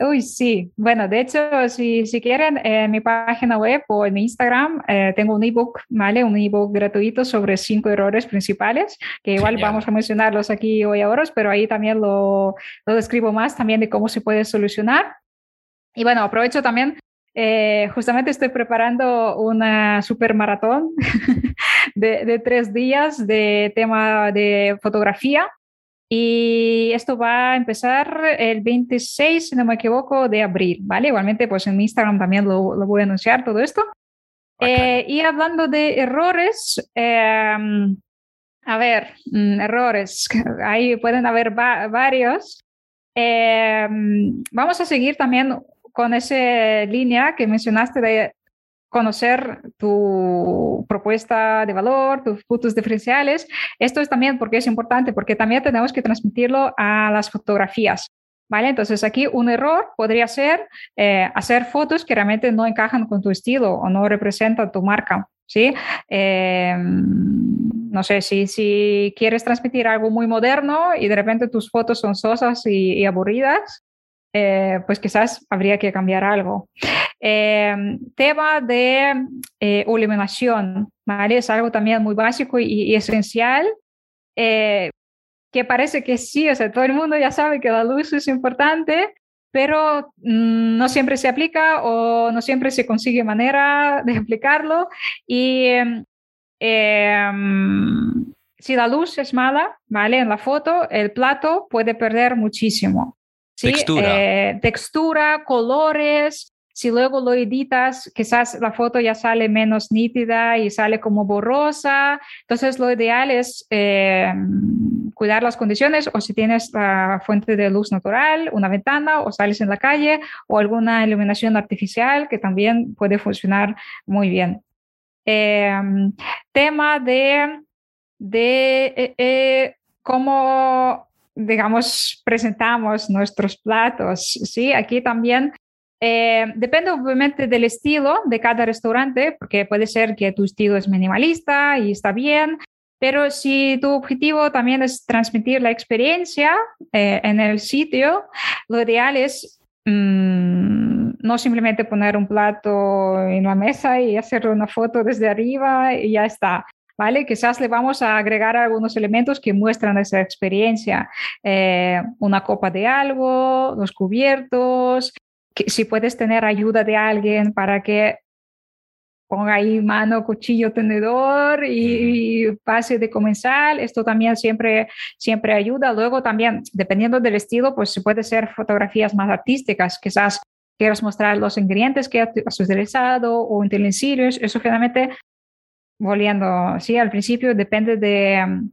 Uy, sí. Bueno, de hecho, si, si quieren, en mi página web o en Instagram eh, tengo un ebook, ¿vale? Un ebook gratuito sobre cinco errores principales, que igual vamos a mencionarlos aquí hoy ahora, pero ahí también lo, lo describo más también de cómo se puede solucionar. Y bueno, aprovecho también eh, justamente estoy preparando una super maratón de, tres días de tema de fotografía. Y esto va a empezar el 26, si no me equivoco, de abril, ¿vale? Igualmente, pues en Instagram también lo, voy a anunciar todo esto. Eh, y hablando de errores, em, a ver, mm, errores, ahí pueden haber varios. Em, vamos a seguir también con esa línea que mencionaste de conocer tu propuesta de valor, tus puntos diferenciales. Esto es también porque es importante, porque también tenemos que transmitirlo a las fotografías. ¿Vale? Entonces aquí un error podría ser eh, hacer fotos que realmente no encajan con tu estilo o no representan tu marca. ¿sí? Em, no sé, si, si quieres transmitir algo muy moderno y de repente tus fotos son sosas y aburridas, eh, pues quizás habría que cambiar algo. Eh, tema de eh, iluminación, ¿vale? Es algo también muy básico y, esencial, que parece que sí, o sea, todo el mundo ya sabe que la luz es importante, pero mm, no siempre se aplica o no siempre se consigue manera de explicarlo. Y em, si la luz es mala, ¿vale? En la foto, el plato puede perder muchísimo. Textura. Eh, textura, colores. Si luego lo editas, quizás la foto ya sale menos nítida y sale como borrosa. Entonces, lo ideal es eh, cuidar las condiciones o si tienes la fuente de luz natural, una ventana o sales en la calle o alguna iluminación artificial que también puede funcionar muy bien. Em, tema de, de eh, cómo digamos, presentamos nuestros platos, ¿sí? Aquí también eh, depende obviamente del estilo de cada restaurante, porque puede ser que tu estilo es minimalista y está bien, pero si tu objetivo también es transmitir la experiencia eh, en el sitio, lo ideal es mm, no simplemente poner un plato en la mesa y hacer una foto desde arriba y ya está. ¿Vale? Quizás le vamos a agregar algunos elementos que muestran esa experiencia. Eh, una copa de algo, los cubiertos, si puedes tener ayuda de alguien para que ponga ahí mano, cuchillo, tenedor y, pase de comensal. Esto también siempre, siempre ayuda. Luego también, dependiendo del estilo, pues se puede ser fotografías más artísticas. Quizás quieras mostrar los ingredientes que has utilizado o utensilios. Eso generalmente volviendo, sí, al principio depende de,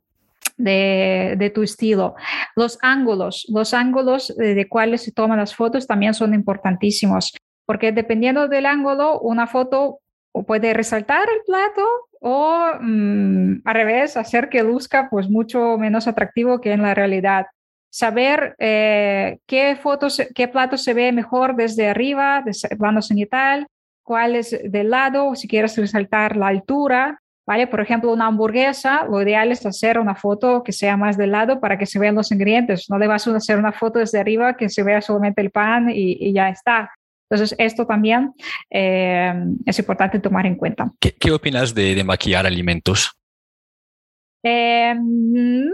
de, tu estilo. Los ángulos, los ángulos de, cuáles se toman las fotos también son importantísimos, porque dependiendo del ángulo, una foto puede resaltar el plato o mm, al revés, hacer que luzca pues mucho menos atractivo que en la realidad. Saber eh, qué fotos, qué plato se ve mejor desde arriba, desde plano cenital, cuál es del lado, si quieres resaltar la altura, ¿vale? Por ejemplo, una hamburguesa, lo ideal es hacer una foto que sea más del lado para que se vean los ingredientes. No le vas a hacer una foto desde arriba que se vea solamente el pan y, ya está. Entonces, esto también eh, es importante tomar en cuenta. ¿Qué, opinas de, maquillar alimentos? Eh, mm,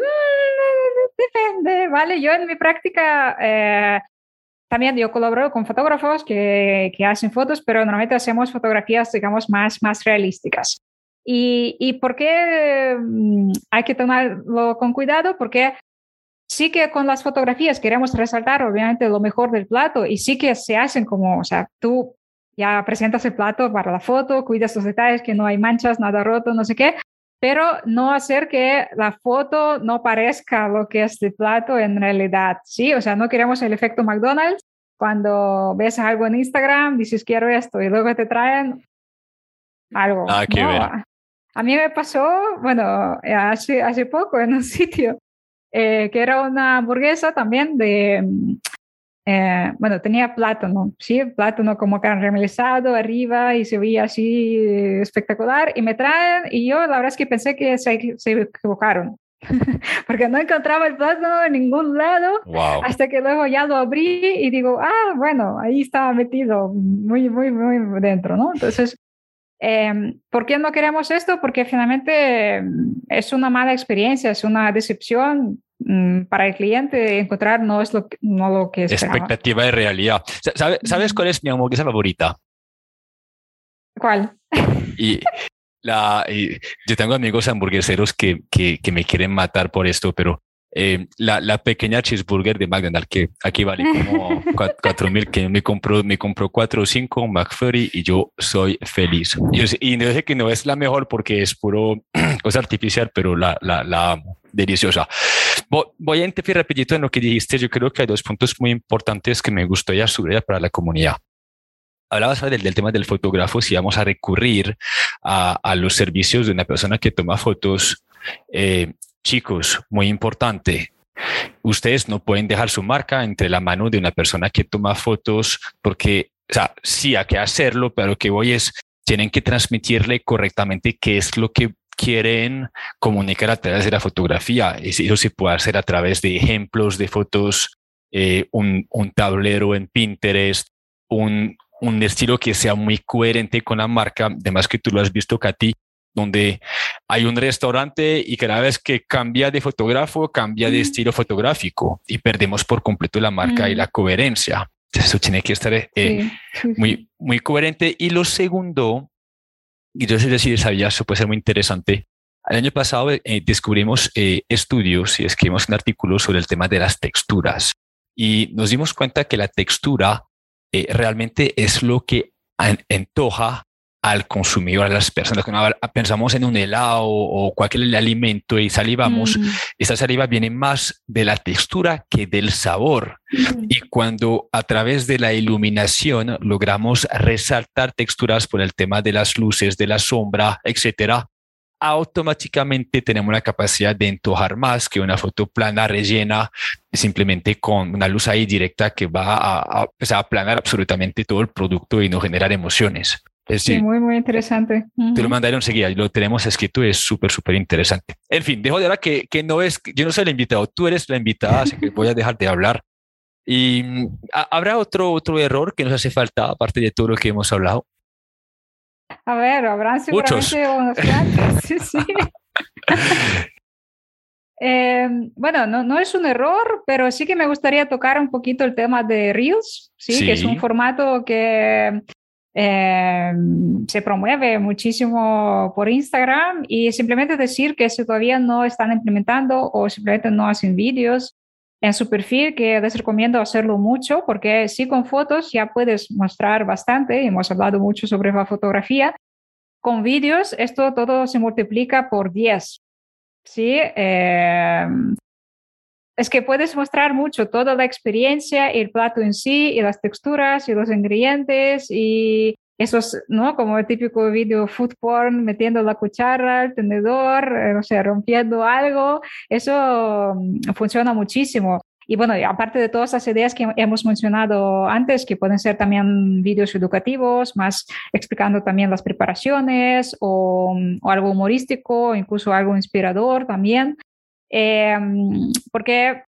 depende, ¿vale? Yo en mi práctica eh, también yo colaboro con fotógrafos que, que, hacen fotos, pero normalmente hacemos fotografías, digamos, más, más realísticas. ¿Y, y por qué mm, hay que tomarlo con cuidado? Porque sí que con las fotografías queremos resaltar obviamente lo mejor del plato y sí que se hacen como, o sea, tú ya presentas el plato para la foto, cuidas los detalles, que no hay manchas, nada roto, no sé qué, pero no hacer que la foto no parezca lo que es el plato en realidad, ¿sí? O sea, no queremos el efecto McDonald's. Cuando ves algo en Instagram, dices quiero esto y luego te traen algo. Ah, qué ver. A mí me pasó, bueno, hace, hace poco en un sitio eh, que era una hamburguesa también de, eh, bueno, tenía plátano, ¿sí? Plátano como caramelizado arriba y se veía así espectacular y me traen y yo la verdad es que pensé que se, se equivocaron. porque no encontraba el plátano en ningún lado hasta que luego ya lo abrí y digo, ah, bueno, ahí estaba metido muy, muy, muy dentro, ¿no? Entonces, Em, ¿Por qué no queremos esto? Porque finalmente em, es una mala experiencia, es una decepción para el cliente encontrar no es lo que, no lo que esperaba. Expectativa y realidad. ¿Sabes, cuál es mi hamburguesa favorita? ¿Cuál? Y la, yo tengo amigos hamburgueseros que, que, que, me quieren matar por esto, pero eh, la, la, pequeña cheeseburger de McDonald's, que aquí vale como 4 mil, que me compró, me compró 4 o 5 McFlurry y yo soy feliz. Y, no sé que no es la mejor porque es puro cosa artificial, pero la, la, la deliciosa. Voy a interferir rapidito en lo que dijiste. Yo creo que hay dos puntos muy importantes que me gustaría subrayar para la comunidad hablabas del, del, tema del fotógrafo, si vamos a recurrir a, a, los servicios de una persona que toma fotos, eh, chicos, muy importante. Ustedes no pueden dejar su marca entre la mano de una persona que toma fotos porque, o sea, sí hay que hacerlo, pero lo que voy es, tienen que transmitirle correctamente qué es lo que quieren comunicar a través de la fotografía. Eso se puede hacer a través de ejemplos de fotos, eh, un, un, tablero en Pinterest, un, un estilo que sea muy coherente con la marca, además que tú lo has visto, Katy, donde hay un restaurante y cada vez que cambia de fotógrafo, cambia de estilo fotográfico y perdemos por completo la marca y la coherencia. Eso tiene que estar eh, muy, muy coherente. Y lo segundo, y si sabía, eso puede ser muy interesante. El año pasado eh, descubrimos eh, estudios y escribimos un artículo sobre el tema de las texturas y nos dimos cuenta que la textura realmente es lo que antoja al consumidor, a las personas. Cuando pensamos en un helado o cualquier alimento y salivamos, esa saliva viene más de la textura que del sabor. Y cuando a través de la iluminación logramos resaltar texturas por el tema de las luces, de la sombra, etcétera, automáticamente tenemos la capacidad de entojar más que una foto plana rellena simplemente con una luz ahí directa que va a, a, pues, a aplanar absolutamente todo el producto y no generar emociones. Sí, muy, muy interesante. Te lo mandaron enseguida, lo tenemos escrito, es súper, súper interesante. En fin, dejo de hablar que, que no es, yo no soy el invitado, tú eres la invitada, así que voy a dejar de hablar. ¿Y mm, habrá otro, otro error que nos hace falta, aparte de todo lo que hemos hablado? A ver, habrán seguramente unos cuantos. sí, sí. Eh, bueno, no, no, es un error, pero sí que me gustaría tocar un poquito el tema de Reels, ¿sí? sí. que es un formato que eh, se promueve muchísimo por Instagram y simplemente decir que si todavía no están implementando o simplemente no hacen vídeos en su perfil, que les recomiendo hacerlo mucho porque sí con fotos ya puedes mostrar bastante, hemos hablado mucho sobre la fotografía, con vídeos esto todo se multiplica por 10. ¿sí? Eh, es que puedes mostrar mucho toda la experiencia, el plato en sí, y las texturas, y los ingredientes, y esos, ¿no? Como el típico video food porn, metiendo la cuchara, el tenedor, eh, o sea, rompiendo algo, eso mm, funciona muchísimo. Y bueno, aparte de todas las ideas que hemos mencionado antes, que pueden ser también vídeos educativos, más explicando también las preparaciones o, o algo humorístico, incluso algo inspirador también. Eh, porque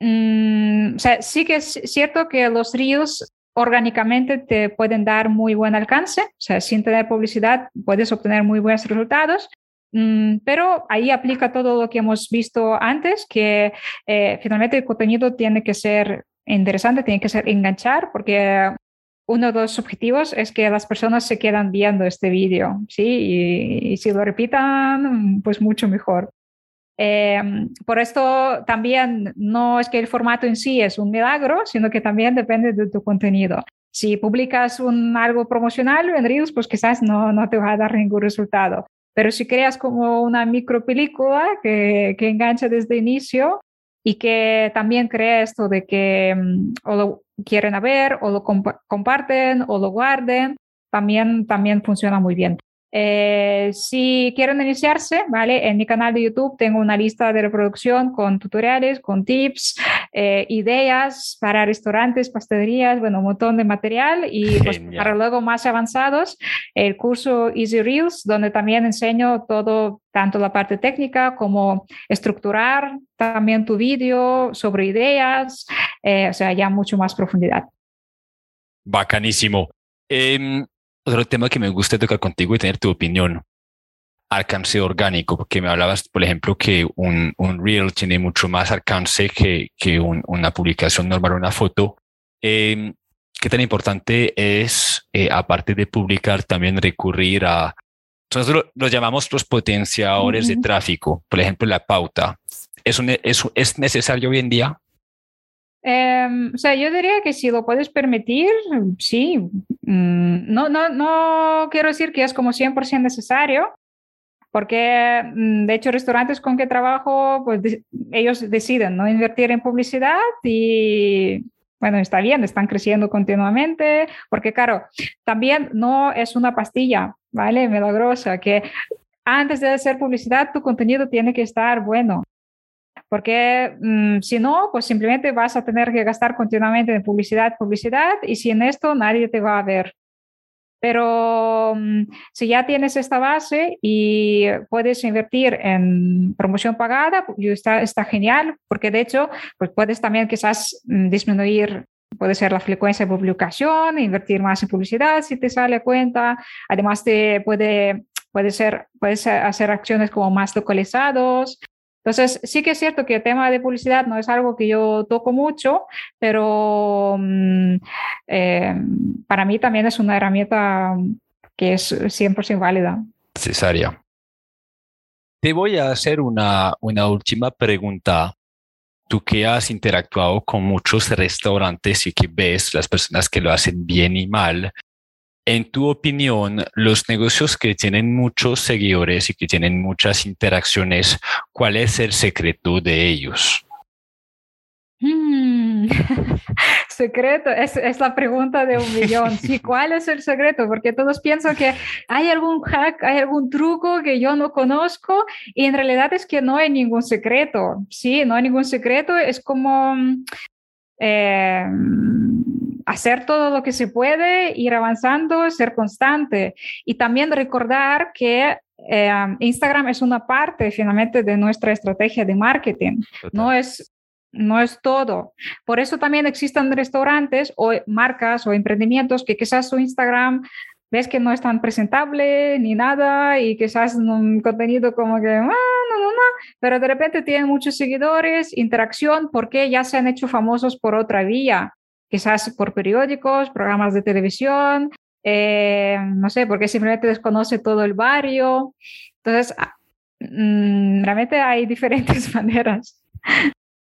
mm, o sea, sí que es cierto que los ríos orgánicamente te pueden dar muy buen alcance, o sea, sin tener publicidad puedes obtener muy buenos resultados, mm, pero ahí aplica todo lo que hemos visto antes, que eh, finalmente el contenido tiene que ser interesante, tiene que ser enganchar, porque uno de los objetivos es que las personas se quedan viendo este vídeo, ¿sí? y, si lo repitan, pues mucho mejor. Eh, por esto también no es que el formato en sí es un milagro, sino que también depende de tu contenido. Si publicas un, algo promocional en pues quizás no, no te va a dar ningún resultado. Pero si creas como una micro película que, que engancha desde inicio y que también crea esto de que um, o lo quieren ver o lo comp comparten o lo guarden, también, también funciona muy bien. Eh, si quieren iniciarse, ¿vale? En mi canal de YouTube tengo una lista de reproducción con tutoriales, con tips, eh, ideas para restaurantes, pastelerías, bueno, un montón de material y pues, para luego más avanzados, el curso Easy Reels, donde también enseño todo, tanto la parte técnica como estructurar también tu vídeo sobre ideas, eh, o sea, ya mucho más profundidad. Bacanísimo. Otro tema que me gusta tocar contigo y tener tu opinión. Alcance orgánico, porque me hablabas, por ejemplo, que un, un reel tiene mucho más alcance que, que una publicación normal, una foto. Eh, ¿Qué tan importante es, eh, aparte de publicar, también recurrir a, nosotros lo, llamamos los potenciadores de tráfico, por ejemplo, la pauta. ¿Es, un, es, es necesario hoy en día? Em, o sea, yo diría que si lo puedes permitir, sí. Mm, no, no, no quiero decir que es como 100% necesario, porque mm, de hecho restaurantes con que trabajo, pues ellos deciden no invertir en publicidad y bueno, está bien, están creciendo continuamente, porque claro, también no es una pastilla, ¿vale? Milagrosa, que antes de hacer publicidad tu contenido tiene que estar bueno. Porque mm, si no, pues simplemente vas a tener que gastar continuamente en publicidad, publicidad, y sin esto nadie te va a ver. Pero mm, si ya tienes esta base y puedes invertir en promoción pagada, está, está genial, porque de hecho, pues puedes también quizás mm, disminuir puede ser la frecuencia de publicación, invertir más en publicidad si te sale a cuenta. Además, te puede, puede ser, puedes hacer acciones como más localizados. Entonces, sí que es cierto que el tema de publicidad no es algo que yo toco mucho, pero mm, eh, para mí también es una herramienta que es 100% válida. Necesaria. Te voy a hacer una, una última pregunta. Tú que has interactuado con muchos restaurantes y que ves las personas que lo hacen bien y mal, en tu opinión, los negocios que tienen muchos seguidores y que tienen muchas interacciones, ¿cuál es el secreto de ellos? Hmm. secreto, es, es, la pregunta de un millón. Sí, ¿cuál es el secreto? Porque todos piensan que hay algún hack, hay algún truco que yo no conozco y en realidad es que no hay ningún secreto. Sí, no hay ningún secreto. Es como... Eh, hacer todo lo que se puede, ir avanzando, ser constante. Y también recordar que eh, Instagram es una parte finalmente de nuestra estrategia de marketing, no es, no es todo. Por eso también existen restaurantes o marcas o emprendimientos que quizás su Instagram ves que no es tan presentable ni nada y quizás un contenido como que, ah, no, no, no, pero de repente tienen muchos seguidores, interacción, porque ya se han hecho famosos por otra vía quizás por periódicos, programas de televisión, eh, no sé, porque simplemente desconoce todo el barrio. Entonces, ah, mm, realmente hay diferentes maneras.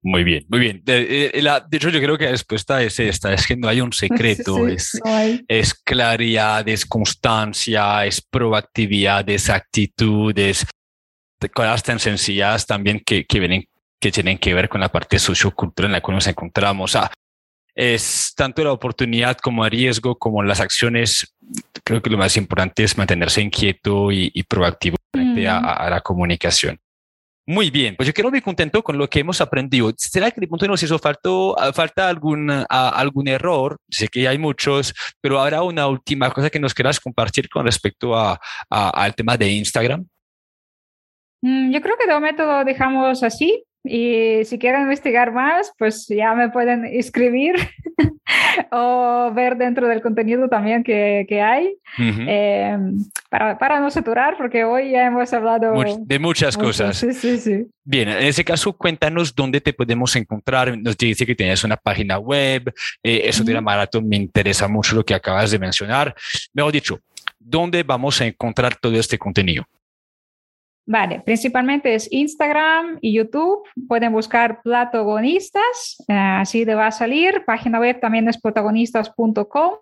Muy bien, muy bien. De, eh, hecho, yo creo que la respuesta es esta, es que no hay un secreto, es, es, claridad, es constancia, es proactividad, es actitud, es cosas tan sencillas también que, que, vienen, que tienen que ver con la parte sociocultural en la que nos encontramos. Ah, es tanto la oportunidad como el riesgo, como las acciones. Creo que lo más importante es mantenerse inquieto y, proactivo frente a, la comunicación. Muy bien, pues yo quiero muy contento con lo que hemos aprendido. ¿Será que de pronto nos hizo falta, falta algún, algún error? Sé que hay muchos, pero habrá una última cosa que nos quieras compartir con respecto a, al tema de Instagram. Mm, yo creo que de momento lo dejamos así. Y si quieren investigar más, pues ya me pueden escribir o ver dentro del contenido también que, que hay, eh, para, para, no saturar, porque hoy ya hemos hablado de muchas cosas. Sí, sí, sí. Bien, en ese caso, cuéntanos dónde te podemos encontrar. Nos dice que tienes una página web, eh, eso de la maratón me interesa mucho lo que acabas de mencionar. Mejor dicho, ¿dónde vamos a encontrar todo este contenido? Vale, principalmente es Instagram y YouTube. Pueden buscar Platogonistas, eh, así te va a salir. Página web también es protagonistas.com.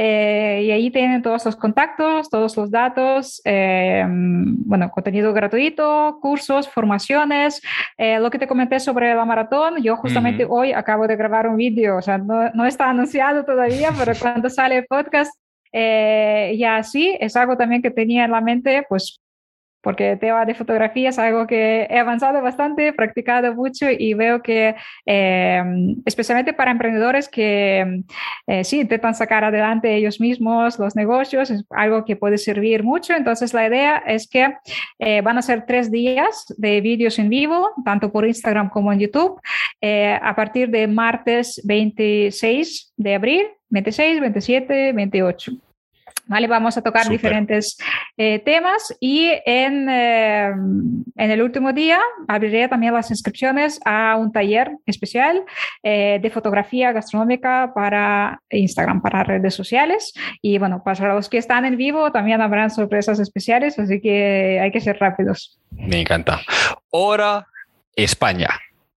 Eh, y ahí tienen todos los contactos, todos los datos, eh, bueno, contenido gratuito, cursos, formaciones. lo que te comenté sobre la maratón, yo justamente hoy acabo de grabar un vídeo, o sea, no, no está anunciado todavía, pero cuando sale el podcast, ya sí, es algo también que tenía en la mente, pues porque el tema de fotografía es algo que he avanzado bastante, he practicado mucho y veo que, eh, especialmente para emprendedores que eh, sí intentan sacar adelante ellos mismos los negocios, es algo que puede servir mucho. Entonces, la idea es que eh, van a ser tres días de vídeos en vivo, tanto por Instagram como en YouTube, a partir de martes 26 de abril, 26, 27, 28. ¿Vale? Vamos a tocar diferentes eh, temas y en, eh, en, el último día abriré también las inscripciones a un taller especial eh, de fotografía gastronómica para Instagram, para redes sociales. Y bueno, para los que están en vivo también habrán sorpresas especiales, así que hay que ser rápidos. Me encanta. Hora España.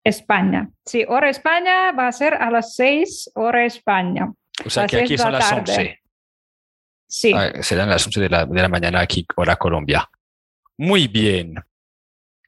España. Sí, hora España va a ser a las 6 hora España. O sea que aquí son las 11. Sí. Ah, serán las 11 de la, de la mañana aquí, hora Colombia. Muy bien.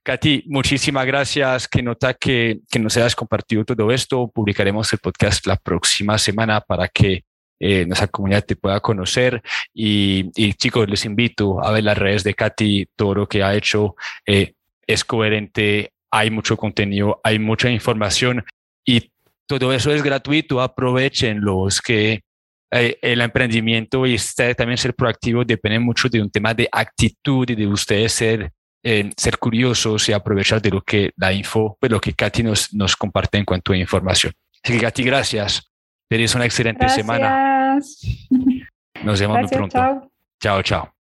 Katy, muchísimas gracias. Que nota que, que nos hayas compartido todo esto. Publicaremos el podcast la próxima semana para que eh, nuestra comunidad te pueda conocer. Y, y, chicos, les invito a ver las redes de Katy, todo lo que ha hecho eh, es coherente, hay mucho contenido, hay mucha información y todo eso es gratuito. Aprovechenlos que eh, el emprendimiento y usted también ser proactivo depende mucho de un tema de actitud y de ustedes ser, eh, ser curiosos y aprovechar de lo que la info, pues lo que Katy nos, nos comparte en cuanto a información. Así que Katy, gracias. Tenéis una excelente semana. Nos vemos muy pronto. chao, chao.